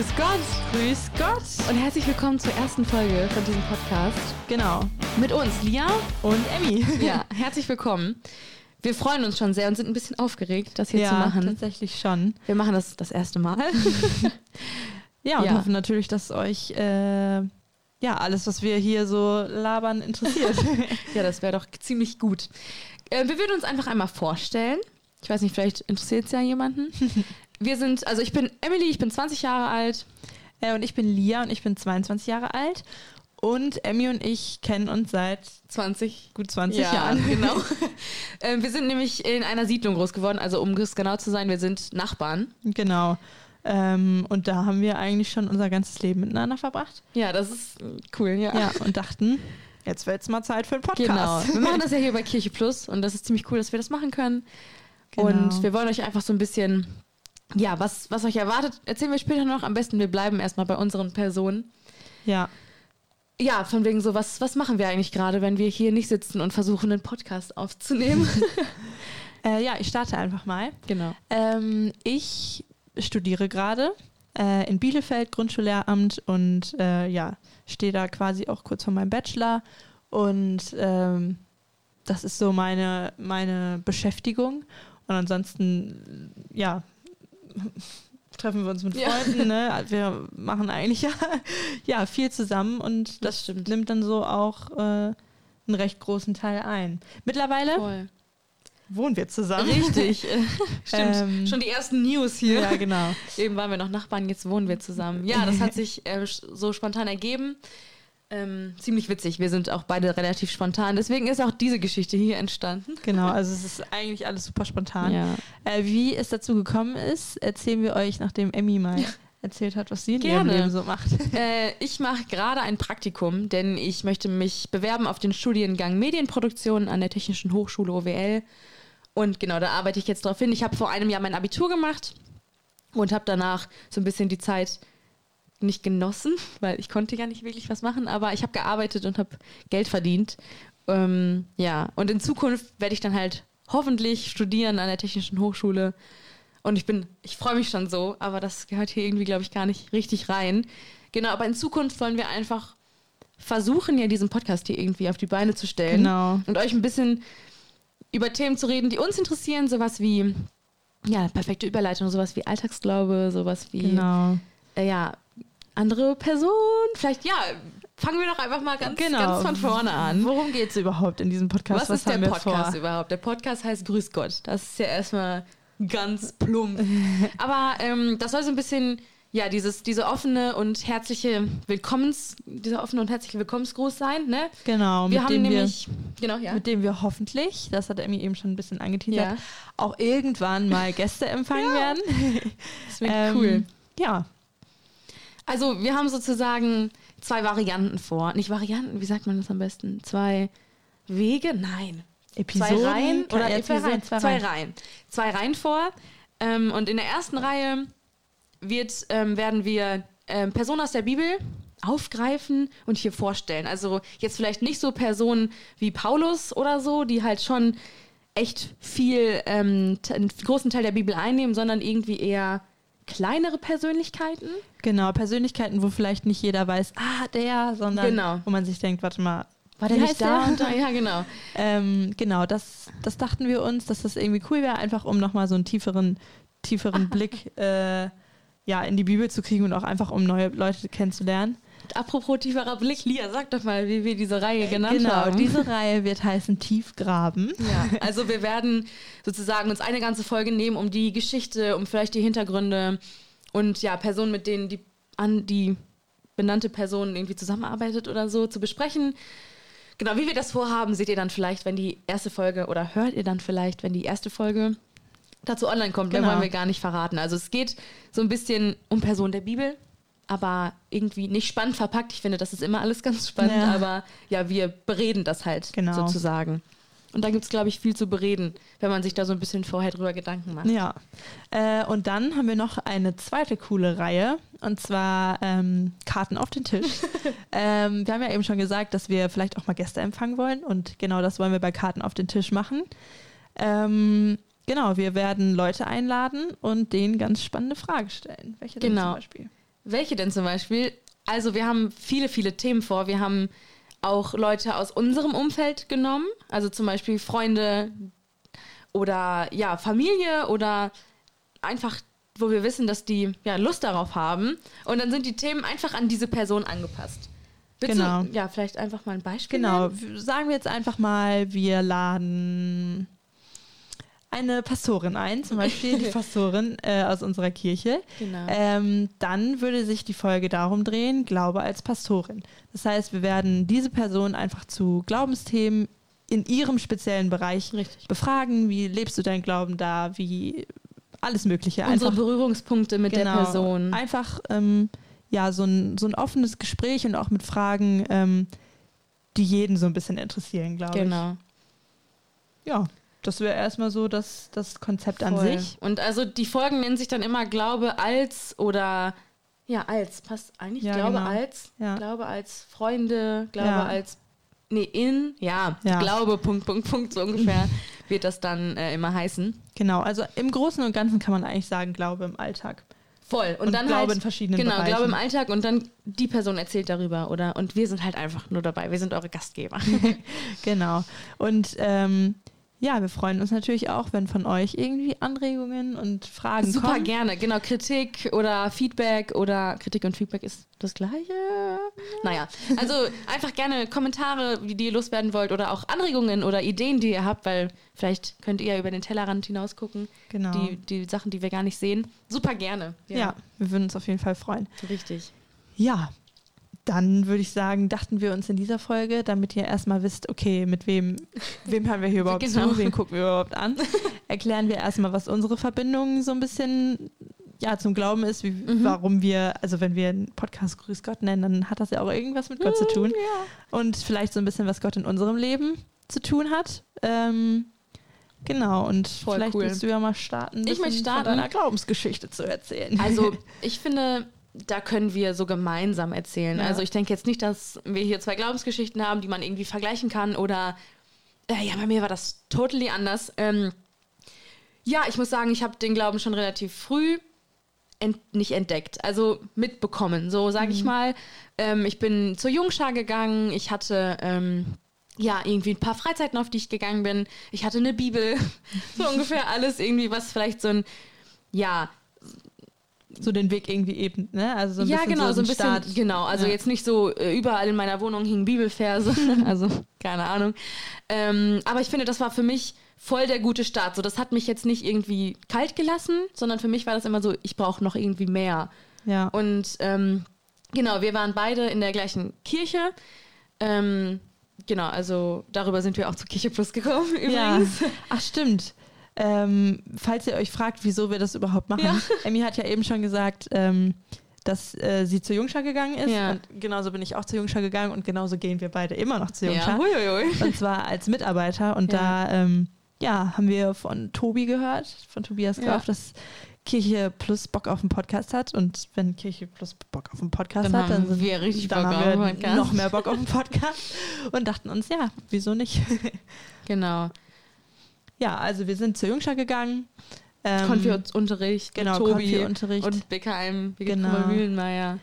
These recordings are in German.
Grüß Gott Grüß Gott. und herzlich willkommen zur ersten Folge von diesem Podcast. Genau. Mit uns, Lia. Und Emmy. Ja, herzlich willkommen. Wir freuen uns schon sehr und sind ein bisschen aufgeregt, das hier ja, zu machen. tatsächlich schon. Wir machen das das erste Mal. Ja, und Ja. hoffen natürlich, dass euch äh, ja alles, was wir hier so labern, interessiert. ja, das wäre doch ziemlich gut. Äh, wir würden uns einfach einmal vorstellen. Ich weiß nicht, vielleicht interessiert es ja jemanden. Wir sind, also ich bin Emily, ich bin 20 Jahre alt. äh, und ich bin Lia und ich bin 22 Jahre alt. Und Emmy und ich kennen uns seit 20 gut 20 ja, Jahren. Genau. ähm, wir sind nämlich in einer Siedlung groß geworden, also um es genau zu sein, wir sind Nachbarn. Genau. Ähm, und da haben wir eigentlich schon unser ganzes Leben miteinander verbracht. Ja, das ist cool, ja. Ja, und dachten, jetzt wird es mal Zeit für einen Genau. Podcast. Wir machen das ja hier bei Kirche Plus und das ist ziemlich cool, dass wir das machen können. Genau. Und wir wollen euch einfach so ein bisschen, ja, was, was euch erwartet, erzählen wir später noch. Am besten, wir bleiben erstmal bei unseren Personen. Ja, Ja, von wegen so, was, was machen wir eigentlich gerade, wenn wir hier nicht sitzen und versuchen, einen Podcast aufzunehmen? äh, ja, ich starte einfach mal. genau. Ähm, ich studiere gerade äh, in Bielefeld Grundschullehramt und äh, ja, stehe da quasi auch kurz vor meinem Bachelor. Und ähm, das ist so meine, meine Beschäftigung. Und ansonsten, ja, treffen wir uns mit Ja. Freunden. Ne? Wir machen eigentlich ja, ja viel zusammen und das, Das stimmt. nimmt dann so auch äh, einen recht großen Teil ein. Mittlerweile Voll. wohnen wir zusammen. Richtig. Stimmt. Ähm, Schon die ersten News hier. Ja, genau. Eben waren wir noch Nachbarn, jetzt wohnen wir zusammen. Ja, das hat sich äh, so spontan ergeben. Ähm, ziemlich witzig. Wir sind auch beide relativ spontan. Deswegen ist auch diese Geschichte hier entstanden. Genau, also es ist eigentlich alles super spontan. Ja. Äh, wie es dazu gekommen ist, erzählen wir euch, nachdem Emmy mal erzählt hat, was sie in Gerne. ihrem Leben so macht. Äh, ich mache gerade ein Praktikum, denn ich möchte mich bewerben auf den Studiengang Medienproduktion an der Technischen Hochschule OWL. Und genau, da arbeite ich jetzt drauf hin. Ich habe vor einem Jahr mein Abitur gemacht und habe danach so ein bisschen die Zeit nicht genossen, weil ich konnte ja nicht wirklich was machen, aber ich habe gearbeitet und habe Geld verdient. Ähm, ja, und in Zukunft werde ich dann halt hoffentlich studieren an der Technischen Hochschule. Und ich bin, ich freue mich schon so, aber das gehört hier irgendwie, glaube ich, gar nicht richtig rein. Genau, aber in Zukunft wollen wir einfach versuchen, ja diesen Podcast hier irgendwie auf die Beine zu stellen. Genau. Und euch ein bisschen über Themen zu reden, die uns interessieren, sowas wie, ja, perfekte Überleitung, sowas wie Alltagsglaube, sowas wie, Genau. äh, ja, andere Personen. Vielleicht, ja, fangen wir doch einfach mal ganz, Genau. ganz von vorne an. Worum geht es überhaupt in diesem Podcast? Was, ist der wir Podcast vor? überhaupt? Der Podcast heißt Grüß Gott. Das ist ja erstmal ganz plump. Aber ähm, das soll so ein bisschen, ja, dieses, diese offene und herzliche Willkommens, dieser offene und herzliche Willkommensgruß sein, ne? Genau, wir mit haben dem nämlich, genau, ja. wir, mit dem wir hoffentlich, das hat Emmy eben schon ein bisschen angeteasert, Ja. auch irgendwann mal Gäste empfangen werden. Das wird Ähm, cool. Ja, Also, wir haben sozusagen zwei Varianten vor. Nicht Varianten, wie sagt man das am besten? Zwei Wege? Nein. Episoden. zwei Reihen Oder ja, zwei Episoden? Reihen, zwei zwei Reihen. Reihen. Zwei Reihen vor. Ähm, und in der ersten Reihe wird, ähm, werden wir ähm, Personen aus der Bibel aufgreifen und hier vorstellen. Also jetzt vielleicht nicht so Personen wie Paulus oder so, die halt schon echt viel, ähm, einen großen Teil der Bibel einnehmen, sondern irgendwie eher kleinere Persönlichkeiten. Genau, Persönlichkeiten, wo vielleicht nicht jeder weiß, ah, der, sondern Genau. wo man sich denkt, warte mal, War wie der nicht da der? und da? Ja, genau. Ähm, genau, das, das dachten wir uns, dass das irgendwie cool wäre, einfach um nochmal so einen tieferen, tieferen Blick äh, ja, in die Bibel zu kriegen und auch einfach um neue Leute kennenzulernen. Apropos tieferer Blick, Lia, sag doch mal, wie wir diese Reihe genannt genau, haben. diese Reihe wird heißen Tiefgraben. Ja, also wir werden sozusagen uns eine ganze Folge nehmen, um die Geschichte, um vielleicht die Hintergründe und ja, Personen, mit denen die an die benannte Person irgendwie zusammenarbeitet oder so zu besprechen. Genau, wie wir das vorhaben, seht ihr dann vielleicht, wenn die erste Folge oder hört ihr dann vielleicht, wenn die erste Folge dazu online kommt. Genau. wollen wir gar nicht verraten. Also es geht so ein bisschen um Personen der Bibel, aber irgendwie nicht spannend verpackt. Ich finde, das ist immer alles ganz spannend, Ja. aber ja, wir bereden das halt Genau. sozusagen. Und da gibt es, glaube ich, viel zu bereden, wenn man sich da so ein bisschen vorher drüber Gedanken macht. Ja. Äh, und dann haben wir noch eine zweite coole Reihe und zwar ähm, Karten auf den Tisch. ähm, wir haben ja eben schon gesagt, dass wir vielleicht auch mal Gäste empfangen wollen und genau das wollen wir bei Karten auf den Tisch machen. Ähm, genau, wir werden Leute einladen und denen ganz spannende Fragen stellen. Welche denn Genau. zum Beispiel? Welche denn zum Beispiel? Also wir haben viele, viele Themen vor. Wir haben auch Leute aus unserem Umfeld genommen, also zum Beispiel Freunde oder ja, Familie oder einfach, wo wir wissen, dass die ja Lust darauf haben. Und dann sind die Themen einfach an diese Person angepasst. Willst Genau. Du, ja, vielleicht einfach mal ein Beispiel. Genau, nennen? w- sagen wir jetzt einfach mal, wir laden eine Pastorin ein, zum Beispiel die Pastorin äh, aus unserer Kirche. Genau. Ähm, dann würde sich die Folge darum drehen, Glaube als Pastorin. Das heißt, wir werden diese Person einfach zu Glaubensthemen in ihrem speziellen Bereich Richtig. befragen. Wie lebst du deinen Glauben da? Wie alles Mögliche. Unsere Einfach, Berührungspunkte mit genau, der Person. Einfach ähm, ja, so ein, so ein offenes Gespräch und auch mit Fragen, ähm, die jeden so ein bisschen interessieren, glaube ich. Genau. Ja, das wäre erstmal so das, das Konzept an Voll. sich. Und also die Folgen nennen sich dann immer Glaube als oder ja, als. Passt eigentlich Ja, Glaube genau. als. Ja. Glaube als Freunde, Glaube Ja. als. Nee, in. Ja, Ja. Glaube, Punkt, Punkt, Punkt, so ungefähr wird das dann äh, immer heißen. Genau, also im Großen und Ganzen kann man eigentlich sagen, Glaube im Alltag. Voll. Und, Und dann Glaube halt, in verschiedenen Genau, Bereichen. Glaube im Alltag und dann die Person erzählt darüber, oder? Und wir sind halt einfach nur dabei. Wir sind eure Gastgeber. Genau. Und ähm, ja, wir freuen uns natürlich auch, wenn von euch irgendwie Anregungen und Fragen Super kommen. gerne. Genau, Kritik oder Feedback oder Kritik und Feedback ist das gleiche. Naja, also einfach gerne Kommentare, wie die ihr loswerden wollt oder auch Anregungen oder Ideen, die ihr habt, weil vielleicht könnt ihr ja über den Tellerrand hinaus gucken. Genau. Die, die Sachen, die wir gar nicht sehen. Super gerne. ja. wir würden uns auf jeden Fall freuen. richtig. Ja, dann würde ich sagen, dachten wir uns in dieser Folge, damit ihr erstmal wisst, okay, mit wem, wem hören wir hier überhaupt Genau. zu, wen gucken wir überhaupt an, erklären wir erstmal, was unsere Verbindung so ein bisschen ja, zum Glauben ist, wie, Mhm. warum wir, also wenn wir einen Podcast Grüß Gott nennen, dann hat das ja auch irgendwas mit Gott zu tun. Und vielleicht so ein bisschen, was Gott in unserem Leben zu tun hat. Ähm, genau, und Voll vielleicht cool. willst du ja mal starten, Ich möchte starten. von deiner Glaubensgeschichte zu erzählen. Also, ich finde, da können wir so gemeinsam erzählen. Ja. Also, ich denke jetzt nicht, dass wir hier zwei Glaubensgeschichten haben, die man irgendwie vergleichen kann oder. Äh, ja, bei mir war das totally anders. Ähm, ja, ich muss sagen, ich habe den Glauben schon relativ früh ent nicht entdeckt, also mitbekommen, so sage ich mal. Ähm, ich bin zur Jungschar gegangen, ich hatte. Ähm, ja, irgendwie ein paar Freizeiten, auf die ich gegangen bin. Ich hatte eine Bibel, so ungefähr alles irgendwie, was vielleicht so ein, ja, so den Weg irgendwie eben, ne? Also so ein ja, bisschen genau, so ein bisschen, Start. genau. Also Ja. jetzt nicht so äh, überall in meiner Wohnung hingen Bibelverse, also keine Ahnung. Ähm, aber ich finde, das war für mich voll der gute Start. So, das hat mich jetzt nicht irgendwie kalt gelassen, sondern für mich war das immer so, ich brauche noch irgendwie mehr. Ja. Und ähm, genau, wir waren beide in der gleichen Kirche. Ähm, genau, also darüber sind wir auch zur Kirche Plus gekommen Ja. übrigens. Ach, stimmt. Ähm, falls ihr euch fragt, wieso wir das überhaupt machen, Ja. Emmy hat ja eben schon gesagt, ähm, dass äh, sie zur Jungschar gegangen ist. Ja. Und genauso bin ich auch zur Jungschar gegangen und genauso gehen wir beide immer noch zur Ja, Jungschar. huiuiui. Und zwar als Mitarbeiter. Und Ja. da ähm, ja, haben wir von Tobi gehört, von Tobias Ja. Graf, dass Kirche Plus Bock auf einen Podcast hat. Und wenn Kirche Plus Bock auf einen Podcast Dann hat, dann haben sind wir richtig dann Bock haben wir noch mehr Bock auf einen Podcast und dachten uns, ja, wieso nicht? Genau. Ja, also wir sind zur Jungschar gegangen. Ähm, Konfi-Unterricht, genau, Tobi Konfi-Unterricht. und Birgit Genau. Mühlenmeier.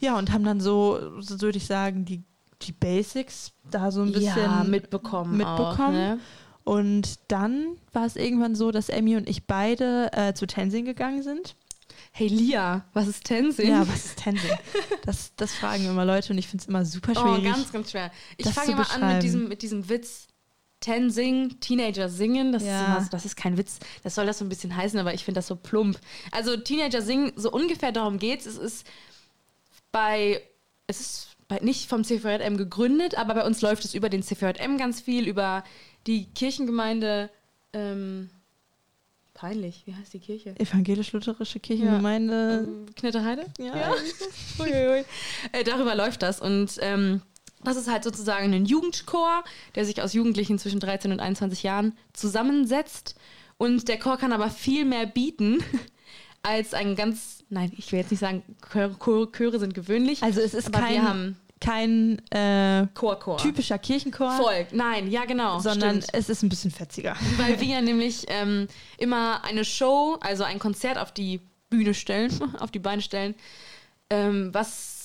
Ja, und haben dann so, so würde ich sagen, die, die Basics da so ein bisschen ja, mitbekommen. Auch, mitbekommen. ne? Und dann war es irgendwann so, dass Emmy und ich beide äh, zu Tenzing gegangen sind. Hey Lia, was ist Tenzing? Ja, was ist Tenzing? Das, das fragen immer Leute und ich finde es immer super oh, schwierig. ganz, ganz schwer. Ich fange immer an mit diesem, mit diesem Witz. Tenzing, Teenager singen, das, Ja. ist immer, so- das ist kein Witz. Das soll das so ein bisschen heißen, aber ich finde das so plump. Also Teenager singen, so ungefähr darum geht's. Es ist bei, es ist bei, nicht vom CVJM gegründet, aber bei uns läuft es über den CVJM ganz viel, über die Kirchengemeinde. Ähm, peinlich, wie heißt die Kirche? Evangelisch-Lutherische Kirchengemeinde. Ähm, Knitterheide? Ja. Uiuiui. äh, darüber läuft das. Und ähm, das ist halt sozusagen ein Jugendchor, der sich aus Jugendlichen zwischen 13 und 21 Jahren zusammensetzt. Und der Chor kann aber viel mehr bieten als ein ganz, nein, ich will jetzt nicht sagen, Chöre, Chöre, sind gewöhnlich. Also es ist aber wir kein, haben kein äh, Chor-Chor. typischer Kirchenchor, Voll. Nein, ja genau. sondern stimmt. es ist ein bisschen fetziger. weil wir nämlich ähm, immer eine Show, also ein Konzert auf die Bühne stellen, auf die Beine stellen, ähm, was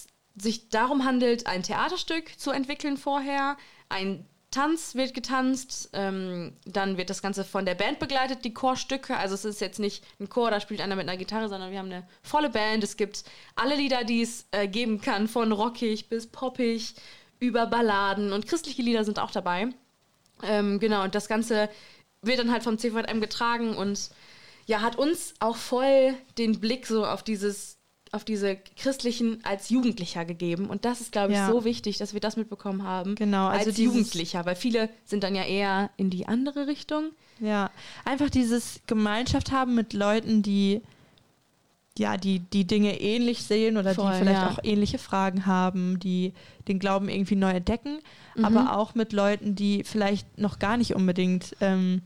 sich darum handelt, ein Theaterstück zu entwickeln vorher. Ein Tanz wird getanzt, ähm, dann wird das Ganze von der Band begleitet, die Chorstücke. Also es ist jetzt nicht ein Chor, da spielt einer mit einer Gitarre, sondern wir haben eine volle Band. Es gibt alle Lieder, die es äh, geben kann, von rockig bis poppig, über Balladen und christliche Lieder sind auch dabei. Ähm, genau, und das Ganze wird dann halt vom CVM getragen und ja, hat uns auch voll den Blick so auf dieses auf diese christlichen als Jugendlicher gegeben. Und das ist, glaube ich, Ja. so wichtig, dass wir das mitbekommen haben. Genau, also als Jugendlicher, weil viele sind dann ja eher in die andere Richtung. Ja, einfach dieses Gemeinschaft haben mit Leuten, die ja, die die Dinge ähnlich sehen oder Voll, die vielleicht ja. auch ähnliche Fragen haben, die den Glauben irgendwie neu entdecken, Mhm. aber auch mit Leuten, die vielleicht noch gar nicht unbedingt ähm,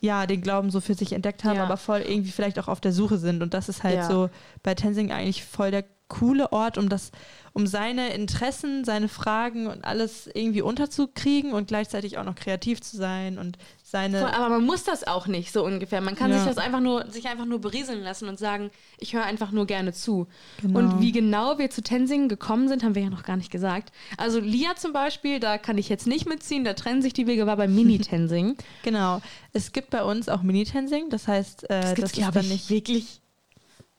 ja, den Glauben so für sich entdeckt haben, Ja. aber voll irgendwie vielleicht auch auf der Suche sind. Und das ist halt Ja. so bei Tensing eigentlich voll der coole Ort, um das, um seine Interessen, seine Fragen und alles irgendwie unterzukriegen und gleichzeitig auch noch kreativ zu sein und seine Voll, aber man muss das auch nicht, so ungefähr. Man kann Ja. sich das einfach nur, sich einfach nur berieseln lassen und sagen, ich höre einfach nur gerne zu. Genau. Und wie genau wir zu Tensing gekommen sind, haben wir ja noch gar nicht gesagt. Also Lia zum Beispiel, da kann ich jetzt nicht mitziehen, da trennen sich die Wege, war beim Mini-Tensing. Genau. Es gibt bei uns auch Mini-Tensing, das heißt, äh, das, gibt's, ist dann ich, nicht. wirklich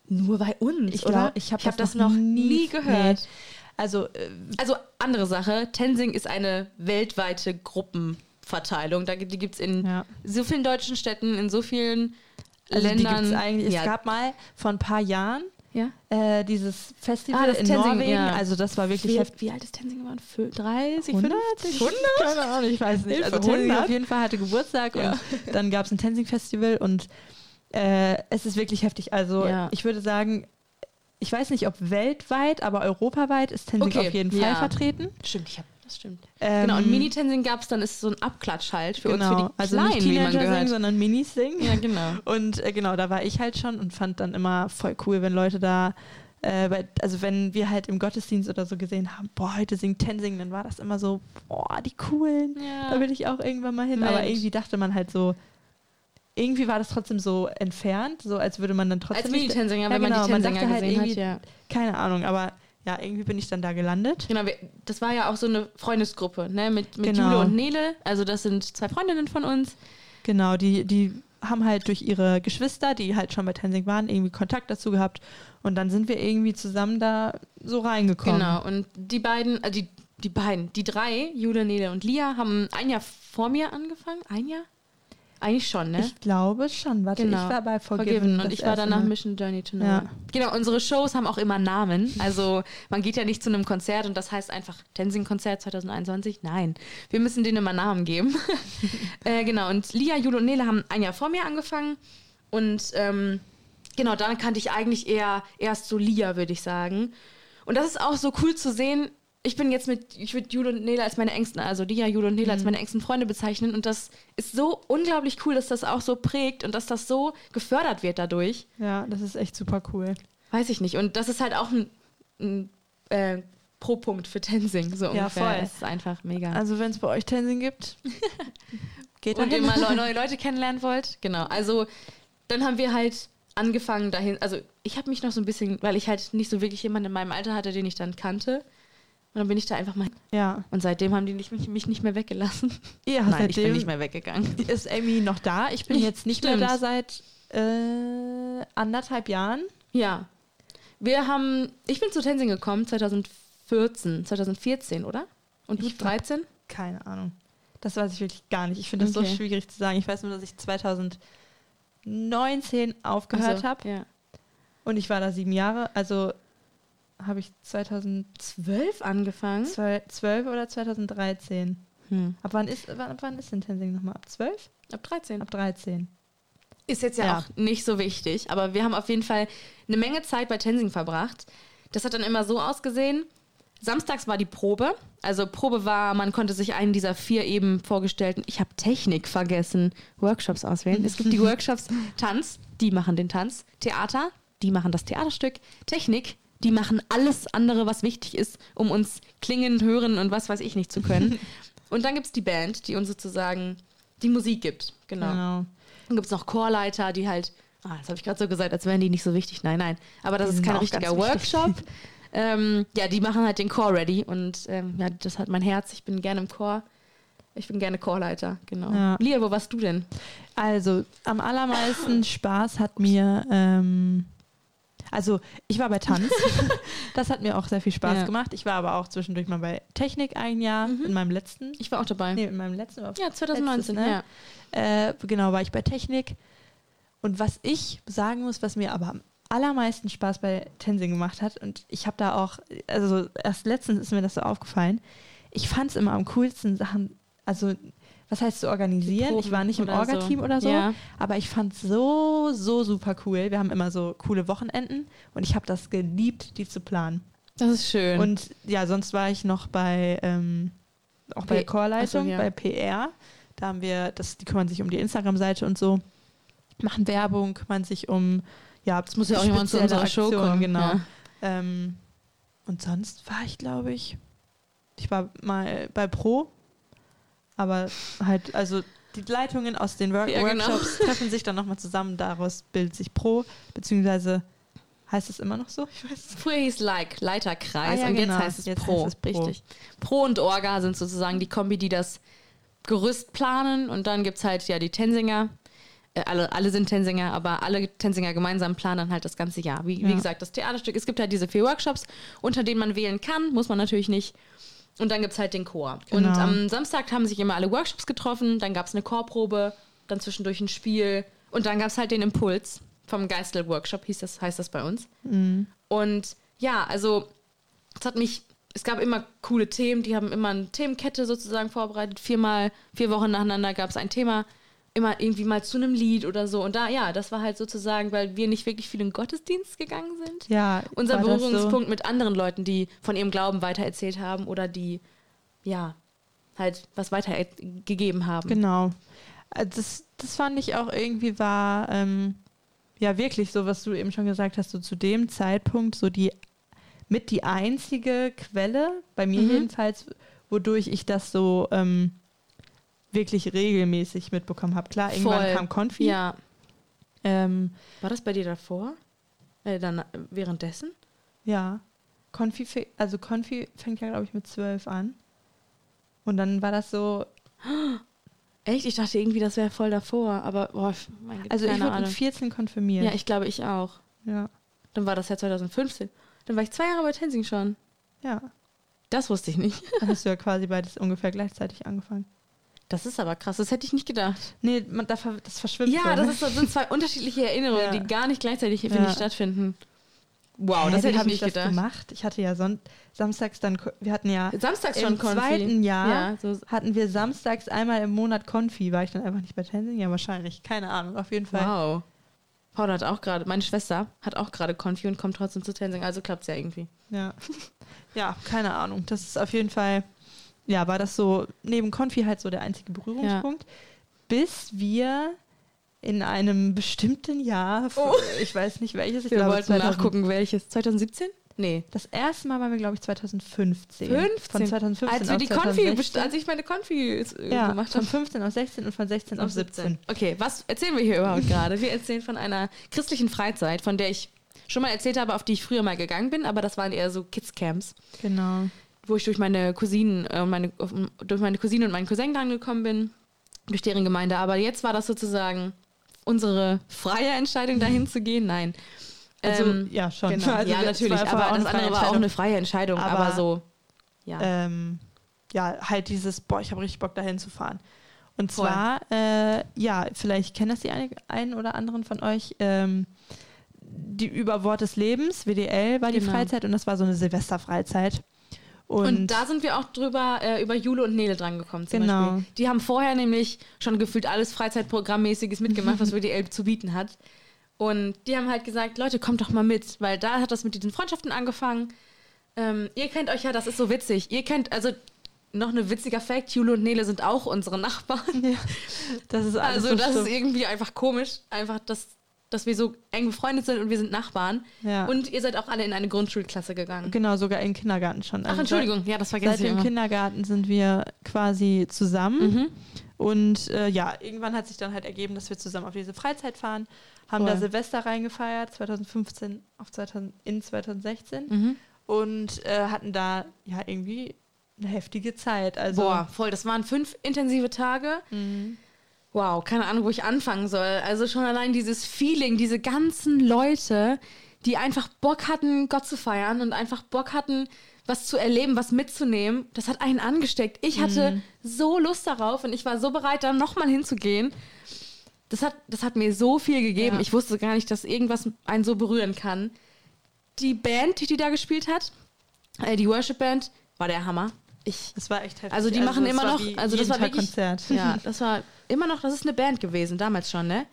nur bei uns, Ich oder? glaube, ich habe hab das, noch nie gehört. Nee. Also, äh, Also andere Sache, Tensing ist eine weltweite Gruppenverteilung. Da, die gibt es in ja. so vielen deutschen Städten, in so vielen Also Ländern. eigentlich. ja. Es gab mal vor ein paar Jahren ja. äh, dieses Festival Ah, das in Tensing, Norwegen. ja. Also das war wirklich Wie, heftig. wie alt ist Tensing geworden? Fü- 30, 100? 50? 100? Keine Ahnung, ich weiß nicht. Also Tensing 100? auf jeden Fall hatte Geburtstag Ja. und dann gab es ein Tensing-Festival und äh, es ist wirklich heftig. Also ich würde sagen, ich weiß nicht, ob weltweit, aber europaweit ist Tensing Okay, auf jeden. Fall vertreten. Stimmt, ich hab, das stimmt. Ähm, genau, und Mini-Tensing gab es dann, ist so ein Abklatsch halt für uns, für die also Kleinen, nicht wie man Teenager gehört. sondern Minis singen. Ja, genau. Und äh, genau, da war ich halt schon und fand dann immer voll cool, wenn Leute da, äh, bei, also wenn wir halt im Gottesdienst oder so gesehen haben, boah, heute singt Tensing, dann war das immer so, boah, die coolen, da Ja. will ich auch irgendwann mal hin. Aber Mensch. irgendwie dachte man halt so, irgendwie war das trotzdem so entfernt, so als würde man dann trotzdem Als Mini-Tensinger, Ja, wenn genau, man die man Tensinger dachte halt gesehen hat, irgendwie- ja. keine Ahnung, aber ja, irgendwie bin ich dann da gelandet. Genau, das war ja auch so eine Freundesgruppe, ne, mit, mit Genau. Jule und Nele. Also das sind zwei Freundinnen von uns. Genau, die, die haben halt durch ihre Geschwister, die halt schon bei Tensing waren, irgendwie Kontakt dazu gehabt. Und dann sind wir irgendwie zusammen da so reingekommen. Genau, und die beiden, äh, die, die beiden, die drei, Jule, Nele und Lia, haben ein Jahr vor mir angefangen. Ein Jahr? Eigentlich schon, ne? Ich glaube schon. Warte, Genau. ich war bei Forgiven. Forgiven und ich war danach Mal. Mission Journey to Know. Ja. Genau, unsere Shows haben auch immer Namen. Also man geht ja nicht zu einem Konzert und das heißt einfach Tensing-Konzert 2021. Nein, wir müssen denen immer Namen geben. äh, genau, und Lia, Jule und Nele haben ein Jahr vor mir angefangen und ähm, genau, dann kannte ich eigentlich eher erst so Lia, würde ich sagen. Und das ist auch so cool zu sehen. Ich bin jetzt mit, ich würde Jule und Nele als meine engsten, also Lia, Jule und Nele Mhm. als meine engsten Freunde bezeichnen. Und das ist so unglaublich cool, dass das auch so prägt und dass das so gefördert wird dadurch. Ja, das ist echt super cool. Weiß ich nicht. Und das ist halt auch ein, ein äh, Pro-Punkt für Tensing, so Ja, ungefähr. voll. Es ist einfach mega. Also wenn es bei euch Tensing gibt, geht und ihr mal neu- neue Leute kennenlernen wollt. Genau. Also dann haben wir halt angefangen dahin. Also ich habe mich noch so ein bisschen, weil ich halt nicht so wirklich jemanden in meinem Alter hatte, den ich dann kannte. Und dann bin ich da einfach mal. Ja. Und seitdem haben die nicht, mich, mich nicht mehr weggelassen. Ihr Nein, ich bin seitdem nicht mehr weggegangen. ist Amy noch da. Ich bin jetzt nicht Stimmt. mehr da seit äh, anderthalb Jahren. Ja. Wir haben, ich bin zu Tensing gekommen 2014, 2014, oder? Und du Ich war- 13? Keine Ahnung. Das weiß ich wirklich gar nicht. Ich finde das Okay. so schwierig zu sagen. Ich weiß nur, dass ich 2019 aufgehört Also, habe Ja. und ich war da sieben Jahre. Also habe ich 2012 12 angefangen? oder 2013. Hm. Ab wann ist, ab wann ist denn Tensing nochmal? Ab 12? Ab 13. Ab 13. Ist jetzt ja, Ja. auch nicht so wichtig, aber wir haben auf jeden Fall eine Menge Zeit bei Tensing verbracht. Das hat dann immer so ausgesehen. Samstags war die Probe. Also Probe war, man konnte sich einen dieser vier eben vorgestellten, ich habe Technik vergessen, Workshops auswählen. Es gibt die Workshops Tanz, die machen den Tanz. Theater, die machen das Theaterstück. Technik, die machen alles andere, was wichtig ist, um uns klingen, hören und was weiß ich nicht zu können. und dann gibt es die Band, die uns sozusagen die Musik gibt. Genau. Genau. Dann gibt es noch Chorleiter, die halt Ah, das habe ich gerade so gesagt, als wären die nicht so wichtig. Nein, nein. Aber das Die ist kein richtiger. Workshop. ähm, ja, die machen halt den Chor ready und ähm, ja, das hat mein Herz. Ich bin gerne im Chor. Ich bin gerne Chorleiter, genau. Ja. Lia, wo warst du denn? Also, am allermeisten Spaß hat mir, ähm, also ich war bei Tanz. das hat mir auch sehr viel Spaß Ja. gemacht. Ich war aber auch zwischendurch mal bei Technik ein Jahr, Mhm. in meinem letzten. Ich war auch dabei. Nee, in meinem letzten. Ja, 2019, Letztes, ne? ja. Äh, genau, war ich bei Technik. Und was ich sagen muss, was mir aber am allermeisten Spaß bei Tensing gemacht hat, und ich habe da auch, also erst letztens ist mir das so aufgefallen, ich fand es immer am coolsten, Sachen, also was heißt zu organisieren? Ich war nicht im Orga-Team so. oder so, Ja. aber ich fand es so, so super cool. Wir haben immer so coole Wochenenden und ich habe das geliebt, die zu planen. Das ist schön. Und ja, sonst war ich noch bei ähm, auch bei P- Chorleitung, so, ja. bei PR. Da haben wir, das, die kümmern sich um die Instagram-Seite und so, machen Werbung, kümmern sich um ja, das muss ja auch jemand zu unserer Show Aktionen, kommen. genau. Ja. Ähm, und sonst war ich, glaube ich, ich war mal bei Pro, aber halt, also die Leitungen aus den Work Ja, genau. Workshops treffen sich dann nochmal zusammen, daraus bildet sich Pro, beziehungsweise heißt es immer noch so? Ich weiß es Früher hieß Like, Leiterkreis Ah, ja, und genau. jetzt heißt es Jetzt Pro. heißt es Pro. Richtig. Pro und Orga sind sozusagen die Kombi, die das Gerüst planen und dann gibt es halt ja die Tensinger. Äh, alle, alle sind Tensinger, aber alle Tensinger gemeinsam planen dann halt das ganze Jahr. Wie, wie Ja. gesagt, das Theaterstück, es gibt halt diese vier Workshops, unter denen man wählen kann, muss man natürlich nicht. Und dann gibt es halt den Chor. Und Genau. am Samstag haben sich immer alle Workshops getroffen, dann gab es eine Chorprobe, dann zwischendurch ein Spiel und dann gab es halt den Impuls vom Geistel-Workshop, hieß das, heißt das bei uns. Mhm. Und ja, also es hat mich, es gab immer coole Themen, die haben immer eine Themenkette sozusagen vorbereitet. Viermal, vier Wochen nacheinander gab es ein Thema, immer irgendwie mal zu einem Lied oder so. Und da, ja, das war halt sozusagen, weil wir nicht wirklich viel in Gottesdienst gegangen sind. Ja, Unser Berührungspunkt mit anderen Leuten, die von ihrem Glauben weitererzählt haben oder die, ja, halt was weitergegeben haben. So, genau. Also Das, das fand ich auch irgendwie war, ähm, ja, wirklich so, was du eben schon gesagt hast, so zu dem Zeitpunkt so die mit die einzige Quelle, bei mir Mhm. jedenfalls, wodurch ich das so ähm, wirklich regelmäßig mitbekommen habe. Klar, irgendwann Voll. kam Konfi. Ja. Ähm, War das bei dir davor? Äh, dann währenddessen? Ja. Konfi, also Konfi fängt ja, glaube ich, mit zwölf an. Und dann war das so, Echt? Ich dachte irgendwie, das wäre voll davor, aber boah, mein Gott, also ich wurde mit Ahnung. 14 konfirmiert. Ja, ich glaube, ich auch. ja. Dann war das ja 2015. Dann war ich zwei Jahre bei Tensing schon. ja. Das wusste ich nicht. Dann hast du ja quasi beides ungefähr gleichzeitig angefangen. Das ist aber krass, das hätte ich nicht gedacht. Nee, man, das verschwimmt Ja, so, das ist, so- sind zwei unterschiedliche Erinnerungen, Ja. die gar nicht gleichzeitig, finde Ja. ich, stattfinden. Wow, Hä, das hätte ich nicht das gedacht. gemacht. Ich hatte ja son samstags dann, wir hatten ja Samstags schon im Konfi. zweiten Jahr Ja, so, hatten wir samstags einmal im Monat Konfi. War ich dann einfach nicht bei Tensing? Ja, wahrscheinlich. Keine Ahnung, auf jeden Fall. wow. Paula hat auch gerade, meine Schwester hat auch gerade Konfi und kommt trotzdem zu Tensing, also klappt es ja irgendwie. Ja. ja, keine Ahnung. Das ist auf jeden Fall, ja, war das so neben Konfi halt so der einzige Berührungspunkt, bis wir in einem bestimmten Jahr, Oh. ich weiß nicht welches, ich Wir glaube wollten 2000 nachgucken, welches. 2017? Nee. Das erste Mal waren wir, glaube ich, 2015. 15? Von 2015 Als wir die Konfi, 2016. best- als ich meine Konfi äh, ja, gemacht von habe. 15 auf 16 und von 16 auf 17. Okay, was erzählen wir hier überhaupt gerade? Wir erzählen von einer christlichen Freizeit, von der ich schon mal erzählt habe, auf die ich früher mal gegangen bin, aber das waren eher so Kids-Camps, Genau. Wo ich durch meine Cousinen, äh, meine, durch meine Cousine und meinen Cousin dran gekommen bin, durch deren Gemeinde. Aber jetzt war das sozusagen unsere freie Entscheidung, dahin zu gehen. Nein. Also, Ähm, ja, schon. Genau. Also, ja, natürlich, aber das andere war auch eine freie Entscheidung, aber, Aber, so. Ja. ähm, ja, halt dieses, boah, ich habe richtig Bock dahin zu fahren. Und Voll. zwar, äh, ja, vielleicht kennen das die ein, einen oder anderen von euch, ähm, die über Wort des Lebens, WDL war die Genau. Freizeit und das war so eine Silvesterfreizeit. Und, Und, da sind wir auch drüber äh, über Jule und Nele dran gekommen. Zum Genau. Beispiel. Die haben vorher nämlich schon gefühlt alles Freizeitprogrammmäßiges mitgemacht, was WDL zu bieten hat. Und die haben halt gesagt, Leute, kommt doch mal mit, weil da hat das mit diesen Freundschaften angefangen. Ähm, ihr kennt euch ja, das ist so witzig. Ihr kennt, also noch ein witziger Fact, Jule und Nele sind auch unsere Nachbarn. ja, das ist alles Also so das ist stumpf. irgendwie einfach komisch, einfach, dass, dass wir so eng befreundet sind und wir sind Nachbarn. ja. Und ihr seid auch alle in eine Grundschulklasse gegangen. genau, sogar im Kindergarten schon. Ach, Also Entschuldigung, ja, das vergesse Seit ich dem immer. Kindergarten sind wir quasi zusammen. Mhm. und äh, ja, irgendwann hat sich dann halt ergeben, dass wir zusammen auf diese Freizeit fahren, haben Voll. da Silvester reingefeiert, 2015 auf 2000, in 2016 Mhm. und äh, hatten da ja irgendwie eine heftige Zeit. Also, Boah, voll. Das waren fünf intensive Tage. Mhm. Wow, keine Ahnung, wo ich anfangen soll. Also schon allein dieses Feeling, diese ganzen Leute, die einfach Bock hatten, Gott zu feiern und einfach Bock hatten, was zu erleben, was mitzunehmen, das hat einen angesteckt. Ich hatte Mhm. so Lust darauf und ich war so bereit, da nochmal hinzugehen. Das hat, das hat mir so viel gegeben. Ja. Ich wusste gar nicht, dass irgendwas einen so berühren kann. Die Band, die da gespielt hat, äh, die Worship Band, war der Hammer. Ich Das war echt heftig. also die machen es immer noch, also das war wirklich, Konzert. ja, das war immer noch, das ist eine Band gewesen, damals schon, ne?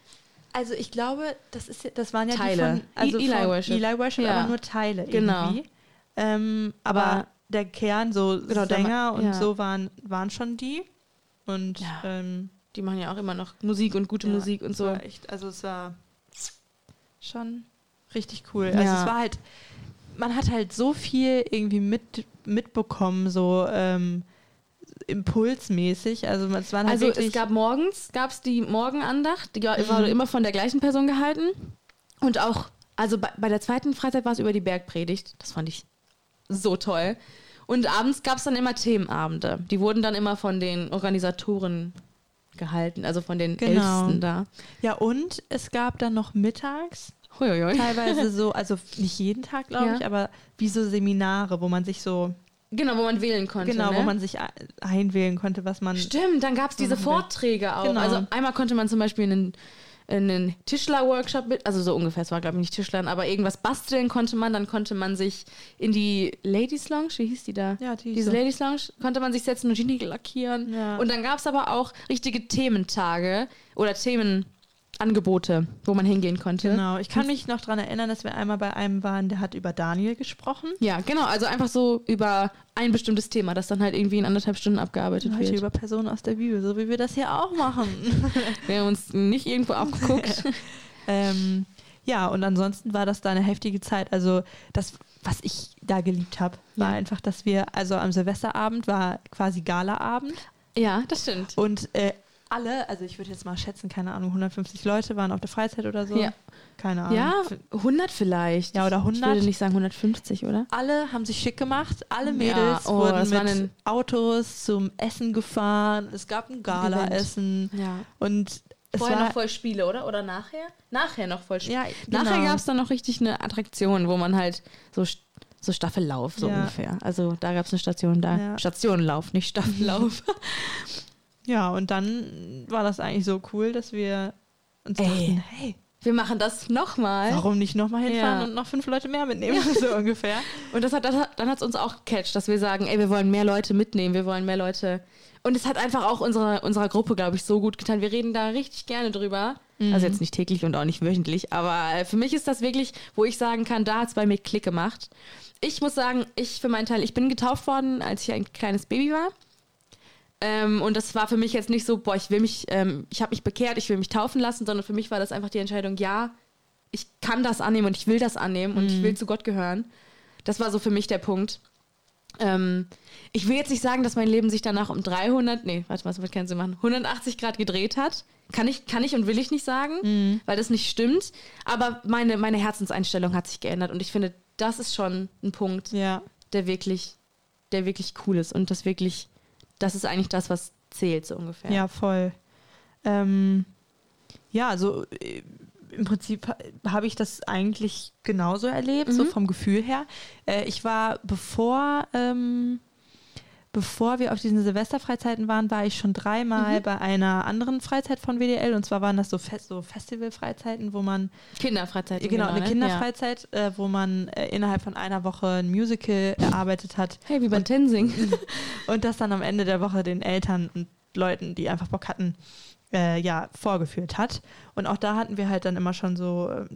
Also ich glaube, das ist das waren ja Teile. die von, also E- Eli Worship. Eli Worship, Ja. aber nur Teile Genau. irgendwie. Ähm, aber, Aber- der Kern, so Genau, Sänger und ja. so waren, waren schon die. Und Ja. ähm, Die machen ja auch immer noch Musik und gute Musik und so. Echt, also es war schon richtig cool. Also es war halt, man hat halt so viel irgendwie mit, mitbekommen, so ähm, impulsmäßig. Also es waren halt Also es gab morgens, gab es die Morgenandacht, die war- Mhm. wurde immer von der gleichen Person gehalten. Und auch, also bei, bei der zweiten Freizeit war es über die Bergpredigt. Das fand ich so toll. Und abends gab es dann immer Themenabende. Die wurden dann immer von den Organisatoren gehalten, also von den Genau. Ältesten da. ja und es gab dann noch mittags Huiuiui. teilweise so, also nicht jeden Tag, glaube Ja. ich, aber wie so Seminare, wo man sich so, Genau, wo man wählen konnte. genau, ne? wo man sich ein- einwählen konnte, was man. Stimmt, dann gab es diese. Vorträge auch. Genau. Also einmal konnte man zum Beispiel einen, einen Tischler-Workshop mit, also so ungefähr, es war glaube ich nicht Tischlern, aber irgendwas basteln konnte man, dann konnte man sich in die Ladies Lounge, wie hieß die da? Ja, die Diese so. Ladies Lounge konnte man sich setzen und die Nägel lackieren. Ja. Und dann gab es aber auch richtige Thementage oder Themenangebote, wo man hingehen konnte. Genau, ich kann mich noch daran erinnern, dass wir einmal bei einem waren, der hat über Daniel gesprochen. Ja, genau, also einfach so über ein bestimmtes Thema, das dann halt irgendwie in anderthalb Stunden abgearbeitet Heute wird. über Personen aus der Bibel, so wie wir das hier auch machen. Wir haben uns nicht irgendwo abgeguckt. ähm, ja, und ansonsten war das da eine heftige Zeit. Also das, was ich da geliebt habe, war Ja. einfach, dass wir, also am Silvesterabend war quasi Galaabend ja, das stimmt. und äh, alle, also ich würde jetzt mal schätzen, keine Ahnung, 150 Leute waren auf der Freizeit oder so. Ja. Keine Ahnung. Ja, 100 vielleicht. Ja, oder Ich 100. würde nicht sagen 150, oder? Alle haben sich schick gemacht, alle Ja, Mädels oh, wurden mit ein- Autos zum Essen gefahren. Es gab ein Galaessen Ja. und es Vorher war noch voll Spiele, oder? Oder nachher? Nachher noch voll Spiele. ja, Nachher genau. gab es dann noch richtig eine Attraktion, wo man halt so, so Staffellauf, so Ja. ungefähr. Also da gab es eine Station da. Ja. Stationenlauf, nicht Staffellauf. Ja, und dann war das eigentlich so cool, dass wir uns Ey. dachten, hey, Wir machen das nochmal. warum nicht nochmal hinfahren Ja. und noch fünf Leute mehr mitnehmen, so ungefähr. Und das hat, das hat, dann hat es uns auch gecatcht, dass wir sagen, ey, wir wollen mehr Leute mitnehmen, wir wollen mehr Leute. Und es hat einfach auch unserer, unserer Gruppe, glaube ich, so gut getan. Wir reden da richtig gerne drüber. Also jetzt nicht täglich und auch nicht wöchentlich, aber für mich ist das wirklich, wo ich sagen kann, da hat es bei mir Klick gemacht. Ich muss sagen, ich für meinen Teil, ich bin getauft worden, als ich ein kleines Baby war. Ähm, und das war für mich jetzt nicht so, boah, ich will mich, ähm, ich habe mich bekehrt, ich will mich taufen lassen, sondern für mich war das einfach die Entscheidung, ja, ich kann das annehmen und ich will das annehmen und ich will zu Gott gehören. Das war so für mich der Punkt. Ähm, ich will jetzt nicht sagen, dass mein Leben sich danach um 300, nee, warte mal, das wird keinen Sinn machen, 180 Grad gedreht hat. Kann ich, kann ich und will ich nicht sagen, weil das nicht stimmt. Aber meine, meine Herzenseinstellung hat sich geändert und ich finde, das ist schon ein Punkt, Ja, der wirklich, der wirklich cool ist und das wirklich, das ist eigentlich das, was zählt, so ungefähr. ja, voll. Ähm, ja, so äh, im Prinzip ha- habe ich das eigentlich genauso erlebt, so Mhm. vom Gefühl her. Äh, ich war, bevor, ähm, bevor wir auf diesen Silvesterfreizeiten waren, war ich schon dreimal Mhm. bei einer anderen Freizeit von WDL. Und zwar waren das so, Fest so Festivalfreizeiten, wo man Kinderfreizeit. genau, eine ne? Kinderfreizeit, äh, wo man äh, innerhalb von einer Woche ein Musical erarbeitet hat Ja. Hey, wie bei Tensing. und das dann am Ende der Woche den Eltern und Leuten, die einfach Bock hatten, äh, ja, vorgeführt hat. Und auch da hatten wir halt dann immer schon so, äh,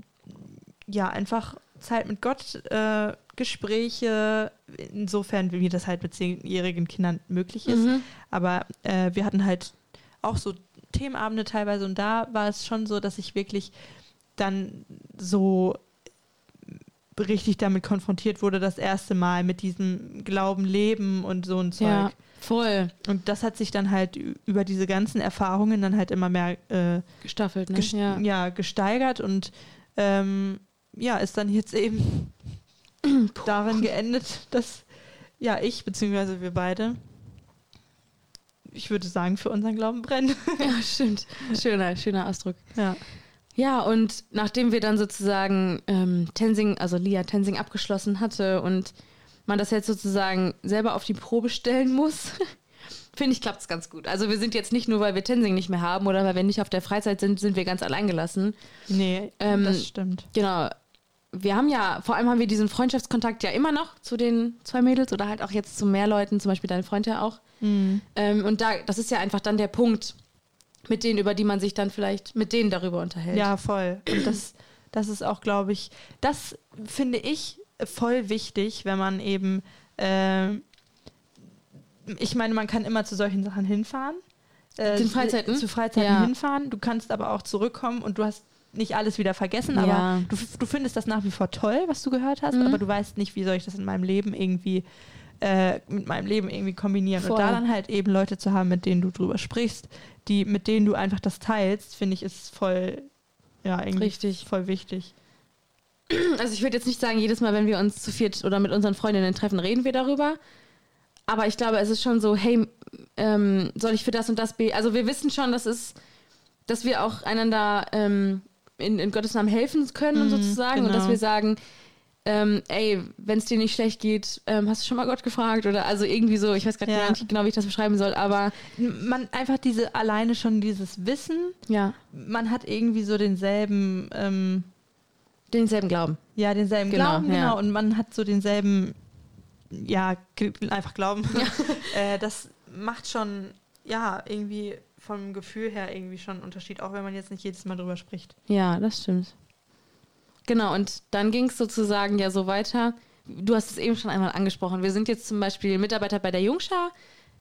ja, einfach Zeit mit Gott, äh, Gespräche, insofern wie das halt mit zehnjährigen Kindern möglich ist. Mhm. Aber äh, wir hatten halt auch so Themenabende teilweise und da war es schon so, dass ich wirklich dann so richtig damit konfrontiert wurde, das erste Mal mit diesem Glauben leben und so ein Zeug. Ja, voll. Und das hat sich dann halt über diese ganzen Erfahrungen dann halt immer mehr äh, Gestaffelt, ne? ges Ja. ja. gesteigert und ähm, ja, ist dann jetzt eben darin geendet, dass ja ich, beziehungsweise wir beide, ich würde sagen, für unseren Glauben brennen. ja, stimmt. Schöner, schöner Ausdruck. Ja. Ja, und nachdem wir dann sozusagen ähm, Tensing, also Lia Tensing abgeschlossen hatte und man das jetzt sozusagen selber auf die Probe stellen muss, finde ich, klappt es ganz gut. Also wir sind jetzt nicht nur, weil wir Tensing nicht mehr haben oder weil wir nicht auf der Freizeit sind, sind wir ganz allein gelassen. Nee, Ähm, das stimmt. Genau. Wir haben ja, vor allem haben wir diesen Freundschaftskontakt ja immer noch zu den zwei Mädels oder halt auch jetzt zu mehr Leuten, zum Beispiel dein Freund ja auch. Mhm. Ähm, und da, das ist ja einfach dann der Punkt, mit denen, über die man sich dann vielleicht mit denen darüber unterhält. Ja, voll. Und das, das ist auch, glaube ich, das finde ich voll wichtig, wenn man eben, äh, ich meine, man kann immer zu solchen Sachen hinfahren. Äh, Den Freizeiten? Zu Freizeiten Ja. hinfahren. Du kannst aber auch zurückkommen und du hast nicht alles wieder vergessen, aber Ja. du, du findest das nach wie vor toll, was du gehört hast, Mhm. aber du weißt nicht, wie soll ich das in meinem Leben irgendwie äh, mit meinem Leben irgendwie kombinieren. Voll. Und da dann halt eben Leute zu haben, mit denen du drüber sprichst, die, mit denen du einfach das teilst, finde ich, ist voll, ja, irgendwie Richtig. voll wichtig. Also ich würde jetzt nicht sagen, jedes Mal, wenn wir uns zu viert oder mit unseren Freundinnen treffen, reden wir darüber. Aber ich glaube, es ist schon so, hey, ähm, soll ich für das und das be... Also wir wissen schon, dass es, dass wir auch einander ähm, in, in Gottes Namen helfen können, Mhm, sozusagen. Und genau. dass wir sagen, ähm, ey, wenn es dir nicht schlecht geht, ähm, hast du schon mal Gott gefragt? Oder also irgendwie so, ich weiß gerade Ja. gar nicht genau, wie ich das beschreiben soll, aber Man einfach diese, alleine schon dieses Wissen, ja, man hat irgendwie so denselben, ähm, denselben Glauben. ja, denselben Genau, Glauben, ja. genau, und man hat so denselben, ja, einfach Glauben. äh, das macht schon, ja, irgendwie vom Gefühl her irgendwie schon einen Unterschied, auch wenn man jetzt nicht jedes Mal drüber spricht. Ja, das stimmt. Genau, und dann ging es sozusagen ja so weiter. Du hast es eben schon einmal angesprochen. Wir sind jetzt zum Beispiel Mitarbeiter bei der Jungschar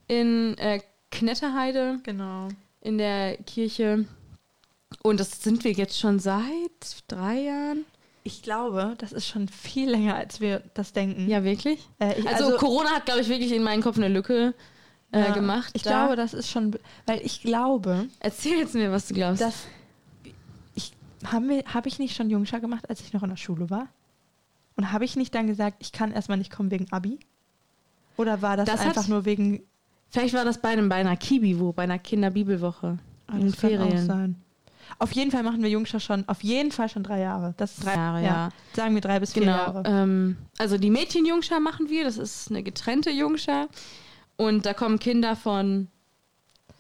in äh, Knetterheide Genau. in der Kirche. Und das sind wir jetzt schon seit drei Jahren. Ich glaube, das ist schon viel länger, als wir das denken. Ja, wirklich? Äh, ich, Also, Corona hat, glaube ich, wirklich in meinen Kopf eine Lücke äh, ja, gemacht. Ich Da- glaube, das ist schon, weil ich glaube, Erzähl jetzt mir, was du glaubst. dass ich habe hab ich nicht schon Jungschar gemacht, als ich noch in der Schule war? Und habe ich nicht dann gesagt, ich kann erstmal nicht kommen wegen Abi? Oder war das, Das hat- einfach nur wegen Vielleicht war das bei, einem, bei einer Kibiwo, bei einer Kinderbibelwoche. Ah, in das kann auch Ferien. sein. Auf jeden Fall machen wir Jungschar schon, auf jeden Fall schon drei Jahre. Das ist, Drei Jahre, ja. Sagen wir drei bis vier Genau. Jahre. Ähm, also die Mädchenjungschar machen wir. Das ist eine getrennte Jungschar. Und da kommen Kinder von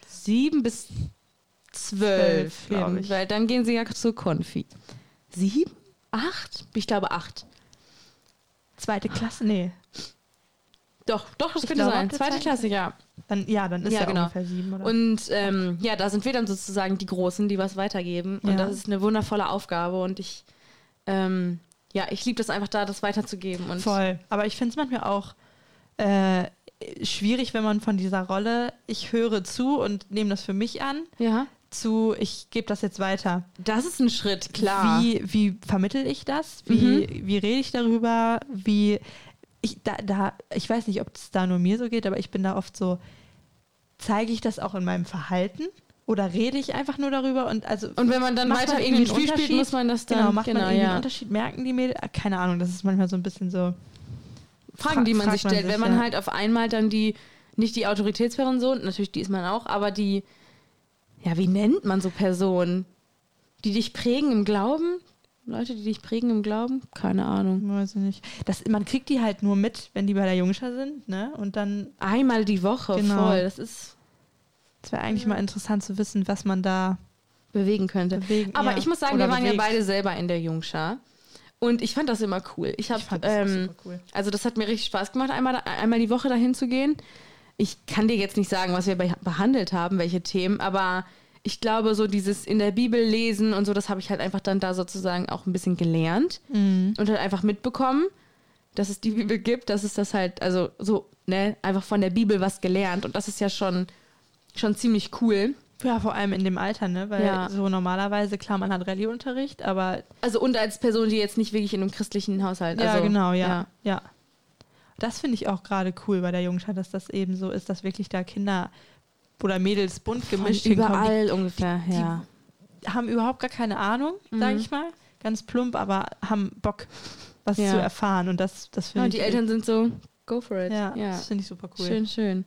sieben bis zwölf, Zwölf, glaub hin, ich. Weil dann gehen sie ja zur Konfi. Sieben? Acht? Ich glaube acht. Zweite Klasse? Nee. Doch, doch, das Ich könnte glaube, sein. Zweite Klasse, ja. Dann, ja, dann ist Ja, ja, genau. ungefähr sieben, oder? Und ähm, ja, da sind wir dann sozusagen die Großen, die was weitergeben. Und Ja. das ist eine wundervolle Aufgabe. Und ich, ähm, ja, ich liebe das einfach da, das weiterzugeben. Und Voll. Aber ich finde es manchmal auch äh, schwierig, wenn man von dieser Rolle, ich höre zu und nehme das für mich an, Ja, zu, ich gebe das jetzt weiter. das ist ein Schritt, klar. Wie, wie vermittel ich das? Wie, Mhm. wie rede ich darüber? Wie ich da, da, ich weiß nicht, ob es da nur mir so geht, aber ich bin da oft so, zeige ich das auch in meinem Verhalten? Oder rede ich einfach nur darüber? Und also Und wenn man dann weiter man irgendwie ein Spiel spielt, muss man das dann. genau, macht man irgendwie ja. einen Unterschied? Merken die Mädels? Keine Ahnung, das ist manchmal so ein bisschen so. Fragen, die man sich man stellt. sich, wenn man ja. halt auf einmal dann die, nicht die Autoritätsperson, natürlich die ist man auch, aber die, ja, wie nennt man so Personen? Die dich prägen im Glauben? Leute, die dich prägen im Glauben? Keine Ahnung. Weiß ich nicht. Das, man kriegt die halt nur mit, wenn die bei der Jungschar sind, ne? Und dann, Einmal die Woche, Genau. voll. Das ist es wäre eigentlich mal interessant zu wissen, was man da bewegen könnte. bewegen Aber ja, ich muss sagen, oder wir waren bewegt. ja beide selber in der Jungschar. Und ich fand das immer cool. Ich habe, ähm, cool. also das hat mir richtig Spaß gemacht, einmal, einmal die Woche dahin zu gehen. Ich kann dir jetzt nicht sagen, was wir be behandelt haben, welche Themen, aber ich glaube, so dieses in der Bibel lesen und so, das habe ich halt einfach dann da sozusagen auch ein bisschen gelernt Mhm. und halt einfach mitbekommen, dass es die Bibel gibt, dass es das halt, also so, ne, einfach von der Bibel was gelernt und das ist ja schon, schon ziemlich cool. Ja, vor allem in dem Alter, ne? Weil Ja. so normalerweise, klar, man hat Rallye-Unterricht, aber Also und als Person, die jetzt nicht wirklich in einem christlichen Haushalt. ja, also, genau, ja. Ja. Das finde ich auch gerade cool bei der Jungschar, dass das eben so ist, dass wirklich da Kinder oder Mädels bunt Von gemischt hinkommen. überall ungefähr, die- ja. Die haben überhaupt gar keine Ahnung, sage Mhm. ich mal. Ganz plump, aber haben Bock, was Ja. zu erfahren. Und das, das ja finde und ich. die Eltern sind so, go for it. ja, ja. das finde ich super cool. Schön, schön.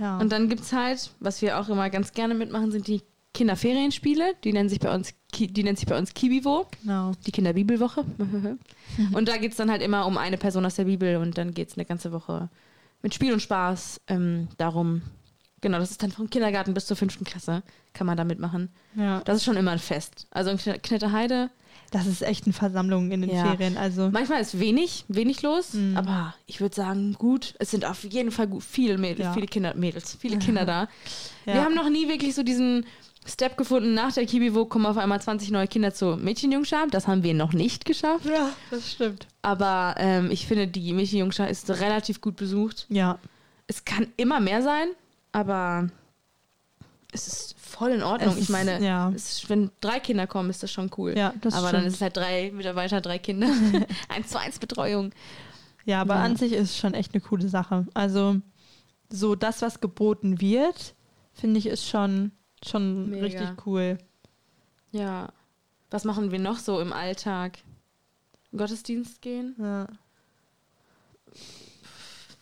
Ja. Und dann gibt es halt, was wir auch immer ganz gerne mitmachen, sind die Kinderferienspiele. Die nennen sich bei uns, die nennt sich bei uns Kibivo, genau. die Kinderbibelwoche. und da geht es dann halt immer um eine Person aus der Bibel und dann geht es eine ganze Woche mit Spiel und Spaß ähm, darum. Genau, das ist dann vom Kindergarten bis zur fünften Klasse, kann man da mitmachen. Ja. Das ist schon immer ein Fest. Also in Kn- Knitterheide, Das ist echt eine Versammlung in den Ja. Ferien. Also, manchmal ist wenig, wenig los, Mhm. aber ich würde sagen, gut. Es sind auf jeden Fall gut, viele Mädels, Ja. viele Kinder, Mädels, viele Kinder da. Wir haben noch nie wirklich so diesen Step gefunden, nach der Kibivo kommen auf einmal 20 neue Kinder zur Mädchenjungschar. Das haben wir noch nicht geschafft. ja, das stimmt. Aber ähm, ich finde, die Mädchenjungschar ist relativ gut besucht. Ja, Es kann immer mehr sein, aber es ist voll in Ordnung. Es ich ist- meine, ja. ist, wenn drei Kinder kommen, ist das schon cool. ja, das aber stimmt. dann ist es halt drei Mitarbeiter, drei Kinder. eins zu eins Betreuung. Ja, aber Ja. an sich ist es schon echt eine coole Sache. Also, so das, was geboten wird, finde ich, ist schon, schon Mega. richtig cool. Ja. Was machen wir noch so im Alltag? Gottesdienst gehen? Ja.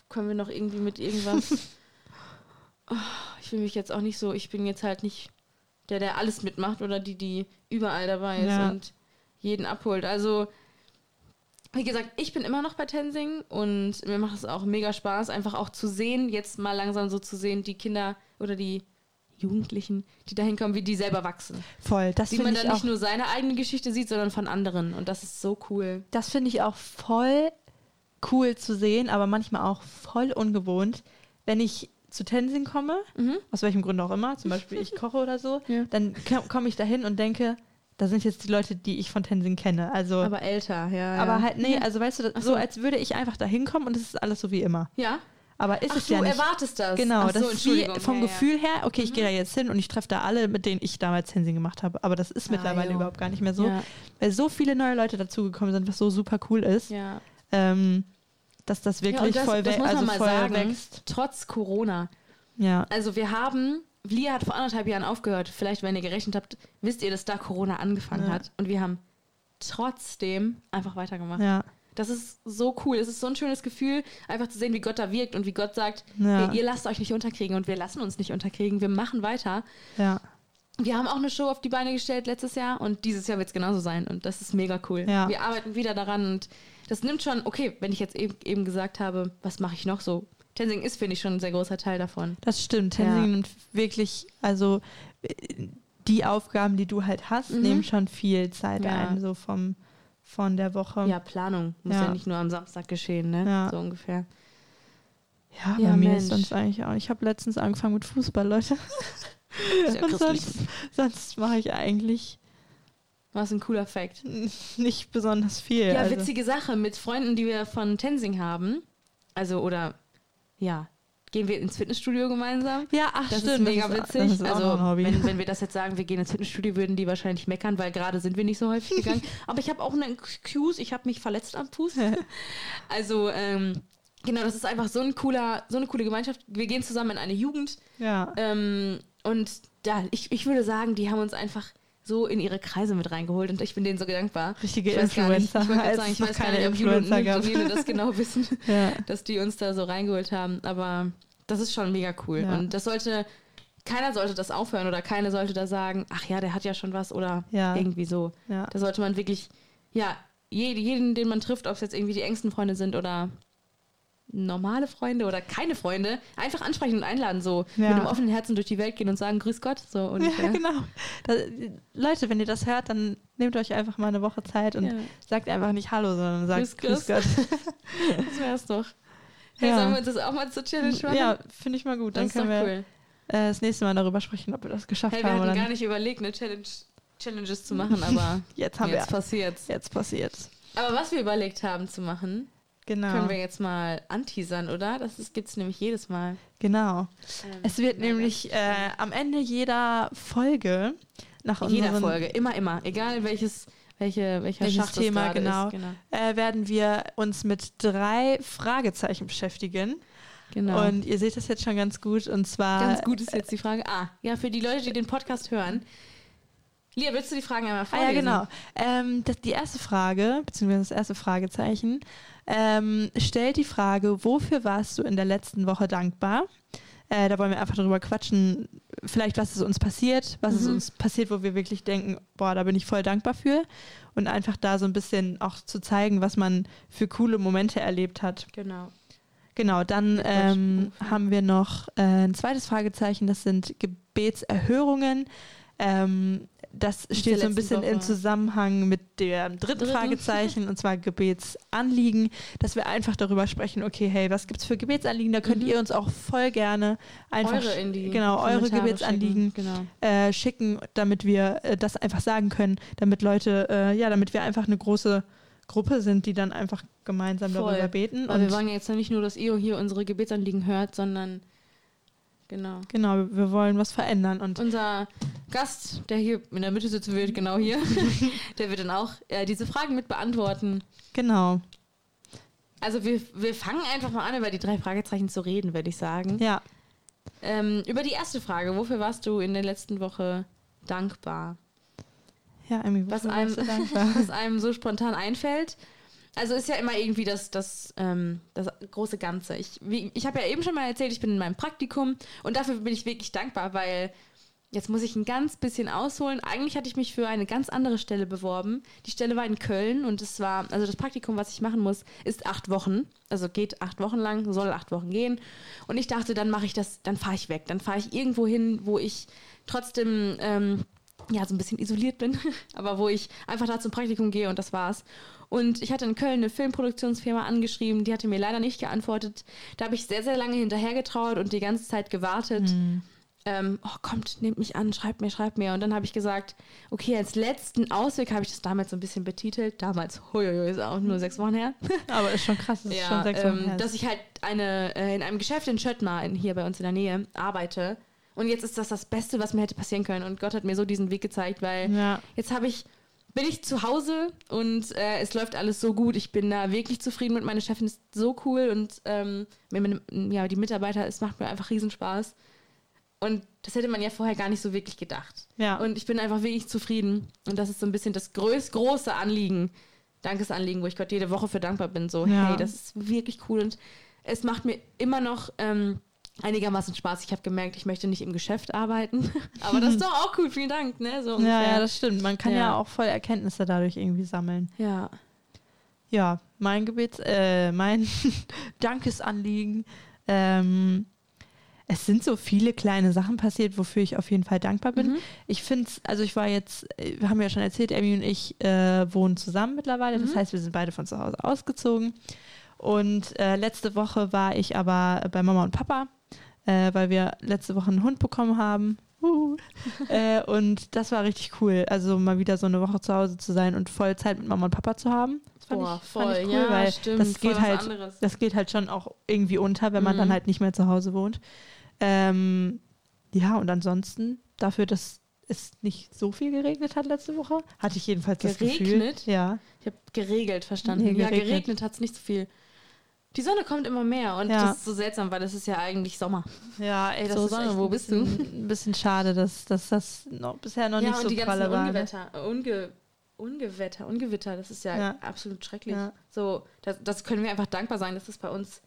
Können wir noch irgendwie mit irgendwas? oh, ich will mich jetzt auch nicht so, ich bin jetzt halt nicht der, der alles mitmacht oder die, die überall dabei ist Ja. und jeden abholt. Also, wie gesagt, ich bin immer noch bei Tensing und mir macht es auch mega Spaß, einfach auch zu sehen, jetzt mal langsam so zu sehen, die Kinder oder die Jugendlichen, die da hinkommen, wie die selber wachsen. Voll. Das Wie man finde dann ich, nicht nur seine eigene Geschichte sieht, sondern von anderen. Und das ist so cool. das finde ich auch voll cool zu sehen, aber manchmal auch voll ungewohnt. Wenn ich zu Tensing komme, aus welchem Grund auch immer, zum Beispiel ich koche oder so, Ja. dann komme ich dahin und denke, da sind jetzt die Leute, die ich von Tensing kenne. Also, aber, Aber älter, ja. ja. halt, nee, also weißt du, so so. als würde ich einfach da hinkommen und es ist alles so wie immer. Ja? Aber ist Ach, es du ja nicht. erwartest das. Genau, Ach so, das ist vom ja, Mhm. Gefühl her, okay, ich gehe da jetzt hin und ich treffe da alle, mit denen ich damals Tensing gemacht habe. Aber das ist Ah, mittlerweile jo. überhaupt gar nicht mehr so, weil so viele neue Leute dazugekommen sind, was so super cool ist, Ja. ähm, dass das Ja, wirklich und das, voll, das we- also mal voll sagen, wächst. trotz Corona. Ja, Also wir haben, Lia hat vor anderthalb Jahren aufgehört. Vielleicht, wenn ihr gerechnet habt, wisst ihr, dass da Corona angefangen Ja. hat. Und wir haben trotzdem einfach weitergemacht. ja, Das ist so cool. Es ist so ein schönes Gefühl, einfach zu sehen, wie Gott da wirkt und wie Gott sagt, Ja. hey, ihr lasst euch nicht unterkriegen und wir lassen uns nicht unterkriegen. Wir machen weiter. ja, Wir haben auch eine Show auf die Beine gestellt letztes Jahr und dieses Jahr wird es genauso sein und das ist mega cool. Ja. Wir arbeiten wieder daran und das nimmt schon, okay, wenn ich jetzt eben, eben gesagt habe, was mache ich noch so? Tensing ist, finde ich, schon ein sehr großer Teil davon. das stimmt. Ja. Tensing nimmt wirklich, also äh, die Aufgaben, die du halt hast, Mhm. nehmen schon viel Zeit Ja. ein, so vom, von der Woche. Ja, Planung muss ja, Ja. nicht nur am Samstag geschehen, ne? Ja. So ungefähr. Ja, bei Ja, mir Mensch. ist sonst eigentlich auch. Ich habe letztens angefangen mit Fußball, Leute. Und sonst, sonst mache ich eigentlich Was ein cooler Fact. nicht besonders viel. Ja, also. witzige Sache mit Freunden, die wir von Tensing haben. Also, oder, ja, gehen wir ins Fitnessstudio gemeinsam. Ja, ach Das stimmt. ist mega das witzig. das ist also, wenn, wenn wir das jetzt sagen, wir gehen ins Fitnessstudio, würden die wahrscheinlich meckern, weil gerade sind wir nicht so häufig gegangen. Aber ich habe auch eine Excuse, ich habe mich verletzt am Fuß. also, ähm, genau, das ist einfach so, ein cooler, so eine coole Gemeinschaft. Wir gehen zusammen in eine Jugend. ja. Ähm, und ja, ich, ich würde sagen, die haben uns einfach so in ihre Kreise mit reingeholt und ich bin denen so dankbar. Richtige Ich weiß gar nicht, ich Influencer, wollte sagen, ich weiß gar keine nicht, ob Jule und Influencer. Nele das genau wissen, ja. dass die uns da so reingeholt haben. Aber das ist schon mega cool. Ja. Und das sollte, keiner sollte das aufhören oder keiner sollte da sagen, ach ja, der hat ja schon was oder Ja. irgendwie so. Da sollte man wirklich, ja, jeden, jeden, den man trifft, ob es jetzt irgendwie die engsten Freunde sind oder normale Freunde oder keine Freunde, einfach ansprechen und einladen, so Ja. mit einem offenen Herzen durch die Welt gehen und sagen, grüß Gott, so ungefähr. Ja, genau. Da, Leute, wenn ihr das hört, dann nehmt euch einfach mal eine Woche Zeit und Ja. sagt einfach nicht Hallo, sondern sagt Grüß Grüß Gott. Das wär's doch. Hey, Ja. sollen wir uns das auch mal zur Challenge machen? Ja, finde ich mal gut. das Dann können wir cool. äh, das nächste Mal darüber sprechen, ob wir das geschafft Hey, wir haben hatten oder gar nicht. überlegt, eine Challenge, Challenges zu machen, aber Jetzt haben jetzt wir passiert's. jetzt passiert. Aber was wir überlegt haben zu machen, Genau. Können wir jetzt mal anteasern, oder? Das gibt es nämlich jedes Mal. Genau. Ähm, Es wird nämlich äh, am Ende jeder Folge nach jeder Folge, immer, immer. Egal welches, welche, welcher Welches Thema, genau. Ist. Genau. äh, werden wir uns mit drei Fragezeichen beschäftigen. genau. Und ihr seht das jetzt schon ganz gut. Und zwar Ganz gut ist jetzt die Frage. Ah, ja, für die Leute, die den Podcast hören. Lia, willst du die Fragen einmal Ah vorlesen? ja, genau. Ähm, das, die erste Frage, beziehungsweise das erste Fragezeichen, ähm, stellt die Frage, wofür warst du in der letzten Woche dankbar? Äh, da wollen wir einfach darüber quatschen, vielleicht was ist uns passiert, was ist Mhm. uns passiert, wo wir wirklich denken, boah, da bin ich voll dankbar für. Und einfach da so ein bisschen auch zu zeigen, was man für coole Momente erlebt hat. Genau. Genau, dann ähm, haben wir noch äh, ein zweites Fragezeichen, das sind Gebetserhörungen. Ähm, das steht so ein bisschen im Woche. Zusammenhang mit dem dritten, Dritten. Fragezeichen, und zwar Gebetsanliegen, dass wir einfach darüber sprechen, okay, hey, was gibt's für Gebetsanliegen? Da könnt Mhm. ihr uns auch voll gerne einfach eure die genau, eure Gebetsanliegen schicken. Genau. äh, schicken, damit wir äh, das einfach sagen können, damit Leute, äh, ja, damit wir einfach eine große Gruppe sind, die dann einfach gemeinsam Voll. darüber beten. Weil wir wollen ja jetzt nicht nur, dass ihr hier unsere Gebetsanliegen hört, sondern genau. genau, wir wollen was verändern. Und Unser Gast, der hier in der Mitte sitzen wird, genau hier, der wird dann auch äh, diese Fragen mit beantworten. genau, Also wir, wir fangen einfach mal an, über die drei Fragezeichen zu reden, würde ich sagen. ja. Ähm, über die erste Frage, wofür warst du in der letzten Woche dankbar? Ja, Emmy, Was einem, warst du dankbar? was einem so spontan einfällt. Also ist ja immer irgendwie das, das, ähm, das große Ganze. Ich, wie- ich habe ja eben schon mal erzählt, ich bin in meinem Praktikum und dafür bin ich wirklich dankbar, weil jetzt muss ich ein ganz bisschen ausholen. Eigentlich hatte ich mich für eine ganz andere Stelle beworben. Die Stelle war in Köln und es war, also das Praktikum, was ich machen muss, ist acht Wochen. Also geht acht Wochen lang, soll acht Wochen gehen. Und ich dachte, dann mache ich das, dann fahre ich weg. Dann fahre ich irgendwo hin, wo ich trotzdem ähm, ja, so ein bisschen isoliert bin, aber wo ich einfach da zum Praktikum gehe und das war's. Und ich hatte in Köln eine Filmproduktionsfirma angeschrieben, die hatte mir leider nicht geantwortet. Da habe ich sehr, sehr lange hinterhergetrauert und die ganze Zeit gewartet. Ähm, oh, kommt, nehmt mich an, schreibt mir, schreibt mir. Und dann habe ich gesagt, okay, als letzten Ausweg habe ich das damals so ein bisschen betitelt. Damals, huiuiui, ist auch nur sechs Wochen her. Aber ist schon krass, ist schon sechs Wochen ähm, her. dass ich halt eine, äh, in einem Geschäft in Schöttmar, in, hier bei uns in der Nähe, arbeite. Und jetzt ist das das Beste, was mir hätte passieren können. Und Gott hat mir so diesen Weg gezeigt, weil ja, jetzt habe ich, bin ich zu Hause und äh, es läuft alles so gut. Ich bin da wirklich zufrieden mit meiner Chefin, ist so cool und ähm, ja, die Mitarbeiter, es macht mir einfach Riesenspaß. Und das hätte man ja vorher gar nicht so wirklich gedacht. ja. Und ich bin einfach wirklich zufrieden. Und das ist so ein bisschen das größ, große Anliegen, Dankesanliegen, wo ich Gott jede Woche für dankbar bin. So, Ja. hey, das ist wirklich cool. Und es macht mir immer noch ähm, einigermaßen Spaß. Ich habe gemerkt, ich möchte nicht im Geschäft arbeiten. Aber das ist doch auch cool. Vielen Dank. Ne? So ja, ja, das stimmt. Man kann ja. Ja. auch voll Erkenntnisse dadurch irgendwie sammeln. ja. Ja, mein Gebets, äh, mein Dankesanliegen. Ähm, es sind so viele kleine Sachen passiert, wofür ich auf jeden Fall dankbar bin. Mhm. Ich finde es, also ich war jetzt, äh, wir haben ja schon erzählt, Emmy und ich äh, wohnen zusammen mittlerweile. Das Mhm. heißt, wir sind beide von zu Hause ausgezogen. Und äh, letzte Woche war ich aber bei Mama und Papa, äh, weil wir letzte Woche einen Hund bekommen haben. Uh. äh, und das war richtig cool. Also mal wieder so eine Woche zu Hause zu sein und voll Zeit mit Mama und Papa zu haben. Das fand Boah, ich, fand ich voll. cool, Ja, weil stimmt. das Voll geht halt, anderes. das geht halt schon auch irgendwie unter, wenn man Mhm. dann halt nicht mehr zu Hause wohnt. Ähm, ja, und ansonsten dafür, dass es nicht so viel geregnet hat letzte Woche, hatte ich jedenfalls das Gefühl. Geregnet? Ja. Ich habe geregelt verstanden. Nee, Ja, geregnet. geregnet hat es nicht so viel. Die Sonne kommt immer mehr und Ja. das ist so seltsam, weil es ist ja eigentlich Sommer. Ja, ey, das So, ist Sonne, echt wo bist du? Ein bisschen schade, dass, dass das noch, bisher noch ja, nicht so pralle war. Ne? Ungewetter, äh, Unge, Ungewetter, Ungewitter, das ist ja, Ja. absolut schrecklich. Ja. So, das, das können wir einfach dankbar sein, dass das bei uns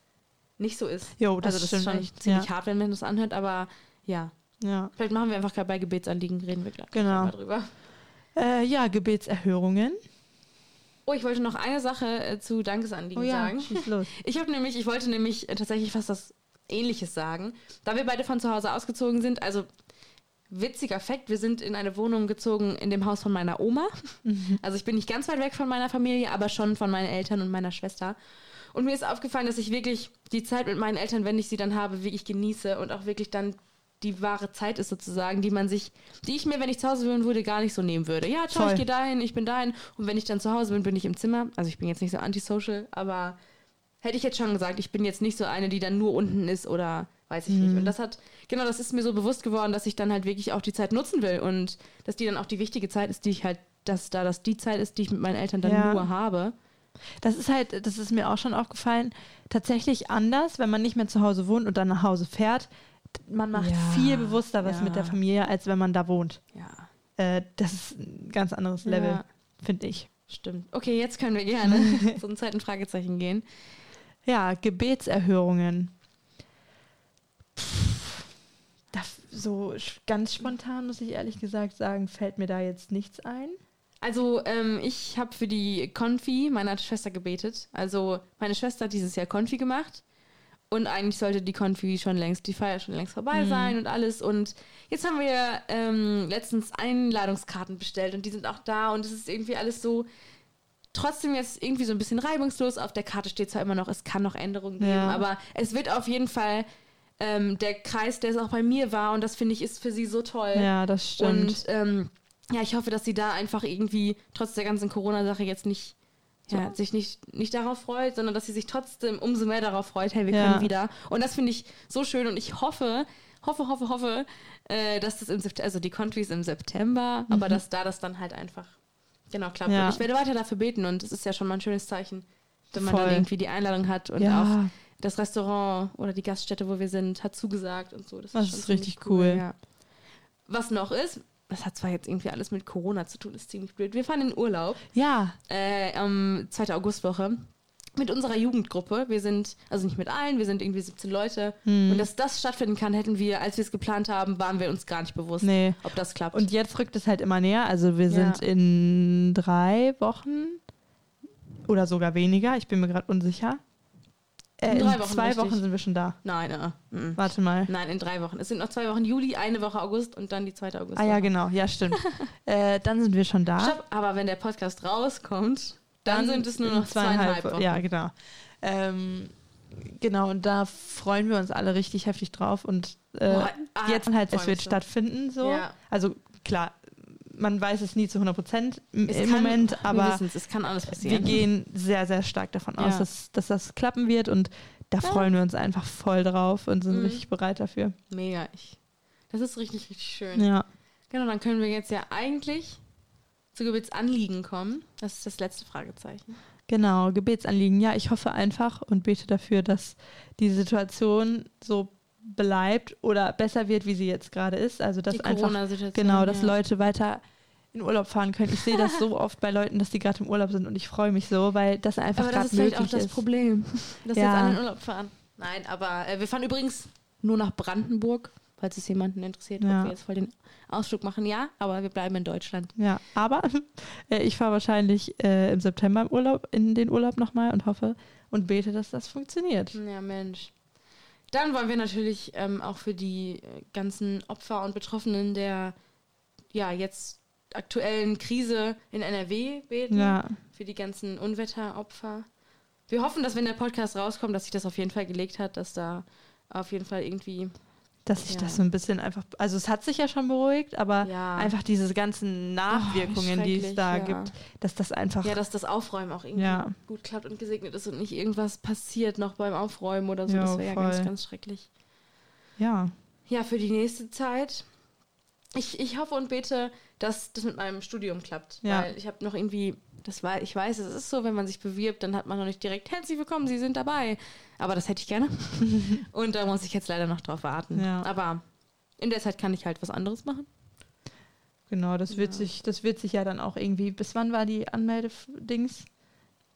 nicht so ist. Jo, das also das ist schon echt, ziemlich ja. hart, wenn man das anhört, aber ja. Ja. Vielleicht machen wir einfach gerade bei Gebetsanliegen, reden wir gleich Genau. mal drüber. Äh, ja, Gebetserhörungen. Oh, ich wollte noch eine Sache äh, zu Dankesanliegen Oh ja, sagen. schieß los. Ich habe nämlich, ich wollte nämlich äh, tatsächlich fast das Ähnliches sagen. Da wir beide von zu Hause ausgezogen sind, also witziger Fakt, wir sind in eine Wohnung gezogen in dem Haus von meiner Oma. Also ich bin nicht ganz weit weg von meiner Familie, aber schon von meinen Eltern und meiner Schwester. Und mir ist aufgefallen, dass ich wirklich die Zeit mit meinen Eltern, wenn ich sie dann habe, wirklich genieße und auch wirklich dann die wahre Zeit ist sozusagen, die man sich, die ich mir, wenn ich zu Hause wohnen würde, gar nicht so nehmen würde. Ja, ciao, Voll. ich gehe dahin, ich bin dahin und wenn ich dann zu Hause bin, bin ich im Zimmer. Also ich bin jetzt nicht so antisocial, aber hätte ich jetzt schon gesagt, ich bin jetzt nicht so eine, die dann nur unten ist oder weiß ich nicht. Und das hat, genau, das ist mir so bewusst geworden, dass ich dann halt wirklich auch die Zeit nutzen will und dass die dann auch die wichtige Zeit ist, die ich halt, dass da das die Zeit ist, die ich mit meinen Eltern dann Ja. nur habe. Das ist halt, das ist mir auch schon aufgefallen, tatsächlich anders, wenn man nicht mehr zu Hause wohnt und dann nach Hause fährt. Man macht Ja, viel bewusster was ja. mit der Familie, als wenn man da wohnt. Ja, Äh, das ist ein ganz anderes Level, Ja. finde ich. stimmt. Okay, jetzt können wir gerne zu einem zweiten Fragezeichen gehen. Ja, Gebetserhörungen. Pff, da, so ganz spontan, muss ich ehrlich gesagt sagen, fällt mir da jetzt nichts ein. Also, ähm, ich habe für die Konfi meiner Schwester gebetet. Also, meine Schwester hat dieses Jahr Konfi gemacht. Und eigentlich sollte die Konfi schon längst, die Feier schon längst vorbei sein und alles. Und jetzt haben wir ähm, letztens Einladungskarten bestellt und die sind auch da. Und es ist irgendwie alles so, trotzdem jetzt irgendwie so ein bisschen reibungslos. Auf der Karte steht zwar immer noch, es kann noch Änderungen geben, Ja. aber es wird auf jeden Fall ähm, der Kreis, der es auch bei mir war. Und das finde ich ist für sie so toll. Ja, das stimmt. Und ähm, ja, ich hoffe, dass sie da einfach irgendwie trotz der ganzen Corona-Sache jetzt nicht, ja, sich nicht, nicht darauf freut, sondern dass sie sich trotzdem umso mehr darauf freut, hey, wir Ja. können wieder. Und das finde ich so schön und ich hoffe, hoffe, hoffe, hoffe, äh, dass das im September, also die Country ist im September, aber dass da das dann halt einfach genau klappt. Mhm. Ja. Und ich werde weiter dafür beten und es ist ja schon mal ein schönes Zeichen, wenn man Voll. dann irgendwie die Einladung hat und Ja. auch das Restaurant oder die Gaststätte, wo wir sind, hat zugesagt und so. Das, Das ist ziemlich richtig cool. Ja. Was noch ist, das hat zwar jetzt irgendwie alles mit Corona zu tun, ist ziemlich blöd. Wir fahren in Urlaub ja, äh, am 2. Augustwoche mit unserer Jugendgruppe. Wir sind, also nicht mit allen, wir sind irgendwie 17 Leute. Hm. Und dass das stattfinden kann, hätten wir, als wir es geplant haben, waren wir uns gar nicht bewusst, nee. ob das klappt. Und jetzt rückt es halt immer näher. Also wir Ja. sind in drei Wochen oder sogar weniger. Ich bin mir gerade unsicher. Äh, In drei Wochen, zwei richtig. Wochen sind wir schon da. nein, äh, mm. Warte mal. nein, in drei Wochen. Es sind noch zwei Wochen Juli, eine Woche August und dann die zweite August. Ah ja, genau. Ja, stimmt. äh, dann sind wir schon da. Stopp, aber wenn der Podcast rauskommt, dann, sind es nur noch zweieinhalb Wochen. Ja, genau. Ähm, genau, und da freuen wir uns alle richtig heftig drauf. Und äh, Boah, ah, jetzt halt, es wird stattfinden. So. Ja. Also klar, man weiß es nie zu 100 Prozent im kann- Moment, wir aber es kann alles wir passieren. gehen sehr, sehr stark davon aus, Ja. dass, dass das klappen wird. Und da Ja. freuen wir uns einfach voll drauf und sind Mhm. richtig bereit dafür. Mega. Ich, das ist richtig, richtig schön. Ja. Genau, dann können wir jetzt ja eigentlich zu Gebetsanliegen kommen. Das ist das letzte Fragezeichen. Genau, Gebetsanliegen. Ja, ich hoffe einfach und bete dafür, dass die Situation so bleibt oder besser wird, wie sie jetzt gerade ist. Also dass die einfach Corona-Situation. genau, dass ja. Leute weiter in Urlaub fahren können. Ich sehe das so oft bei Leuten, dass die gerade im Urlaub sind und ich freue mich so, weil das einfach Aber das gerade ist vielleicht auch möglich das ist. Problem, dass Ja. jetzt alle in Urlaub fahren. Nein, aber äh, wir fahren übrigens nur nach Brandenburg, falls es jemanden interessiert, Ja. ob wir jetzt voll den Ausflug machen. Ja, aber wir bleiben in Deutschland. Ja, aber äh, ich fahre wahrscheinlich äh, im September im Urlaub in den Urlaub nochmal und hoffe und bete, dass das funktioniert. Ja, Mensch. Dann wollen wir natürlich ähm, auch für die äh, ganzen Opfer und Betroffenen der ja jetzt aktuellen Krise in NRW beten. Ja, Für die ganzen Unwetteropfer. Wir hoffen, dass wenn der Podcast rauskommt, dass sich das auf jeden Fall gelegt hat, dass da auf jeden Fall irgendwie dass sich Ja. das so ein bisschen einfach, also es hat sich ja schon beruhigt, aber Ja. einfach diese ganzen Nachwirkungen, die es da ja. gibt, dass das einfach Ja, dass das Aufräumen auch irgendwie gut klappt und gesegnet ist und nicht irgendwas passiert noch beim Aufräumen oder so. Das wäre ja ganz, ganz schrecklich. ja, Ja, für die nächste Zeit. Ich, ich hoffe und bete, dass das mit meinem Studium klappt. Ja. Weil ich habe noch irgendwie, das war, ich weiß, es ist so, wenn man sich bewirbt, dann hat man noch nicht direkt herzlich willkommen, Sie sind dabei. Aber das hätte ich gerne. und da muss ich jetzt leider noch drauf warten. Ja. Aber in der Zeit kann ich halt was anderes machen. genau, das wird Ja. sich, das wird sich ja dann auch irgendwie, bis wann war die Anmeldedings?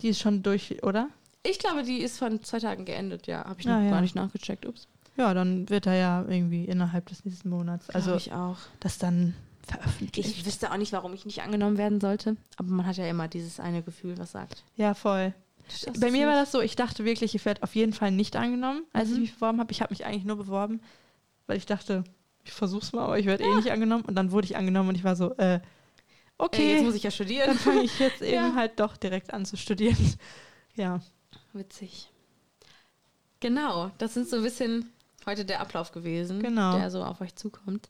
Die ist schon durch, oder? Ich glaube, die ist von zwei Tagen geendet, ja. Habe ich Ah, noch ja. gar nicht nachgecheckt. Ups. Ja, dann wird er ja irgendwie innerhalb des nächsten Monats, Also also ich auch. das dann veröffentlicht. Ich wüsste auch nicht, warum ich nicht angenommen werden sollte. Aber man hat ja immer dieses eine Gefühl, was sagt. ja, voll. Bei mir war das so, ich dachte wirklich, ich werde auf jeden Fall nicht angenommen, als ich Mhm. mich beworben habe. Ich habe mich eigentlich nur beworben, weil ich dachte, ich versuch's mal, aber ich werde eh nicht angenommen. Und dann wurde ich angenommen und ich war so, äh, Okay. okay, jetzt muss ich ja studieren. dann fange ich jetzt eben Ja. halt doch direkt an zu studieren. Ja, Witzig. Genau, das sind so ein bisschen heute der Ablauf gewesen, Genau. der so auf euch zukommt.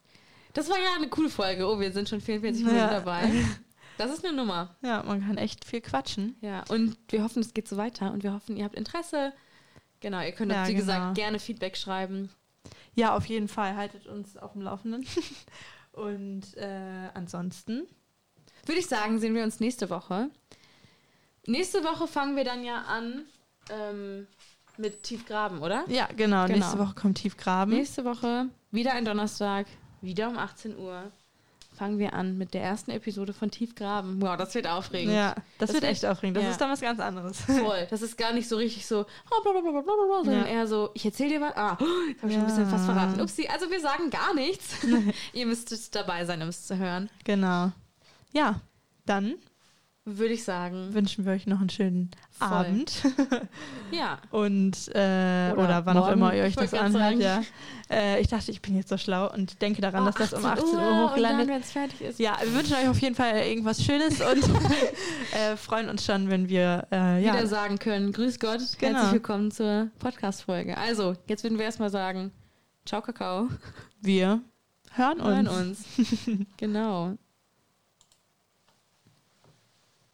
Das war ja eine coole Folge. Oh, wir sind schon 44 Minuten Ja. dabei. Das ist eine Nummer. ja, man kann echt viel quatschen. Ja, und wir hoffen, es geht so weiter und wir hoffen, ihr habt Interesse Genau, ihr könnt uns, Ja, wie genau. gesagt, gerne Feedback schreiben. Ja, auf jeden Fall. Haltet uns auf dem Laufenden. Und äh, ansonsten. Würde ich sagen, sehen wir uns nächste Woche. Nächste Woche fangen wir dann ja an ähm, mit Tiefgraben, oder? Ja, genau. Genau. Nächste Woche kommt Tiefgraben. Nächste Woche, wieder ein Donnerstag, wieder um 18 Uhr, fangen wir an mit der ersten Episode von Tiefgraben. Wow, das wird aufregend. Ja, das, Das wird echt aufregend. Das ja. ist dann was ganz anderes. Voll. Das ist gar nicht so richtig so, oh, bla, bla, bla, bla, bla, bla, sondern Ja. eher so, ich erzähle dir was. Ah, jetzt habe ich schon ein bisschen Ja. fast verraten. Upsi, also wir sagen gar nichts. Ihr müsstet dabei sein, um es zu hören. genau. Ja, dann Würde ich sagen. wünschen wir euch noch einen schönen Voll. Abend. Ja. Und, äh, Oder oder, wann auch morgen. immer ihr euch das anhört. Ja. Äh, ich dachte, ich bin jetzt so schlau und denke daran, dass das um 18 Uhr, Oh, Und hochgeladen dann, wird. wenn es fertig ist. Ja, wir wünschen euch auf jeden Fall irgendwas Schönes und äh, freuen uns schon, wenn wir äh, ja, wieder sagen können, grüß Gott, Genau. herzlich willkommen zur Podcast-Folge. Also, jetzt würden wir erstmal sagen, ciao Kakao, wir hören uns. hören uns. genau.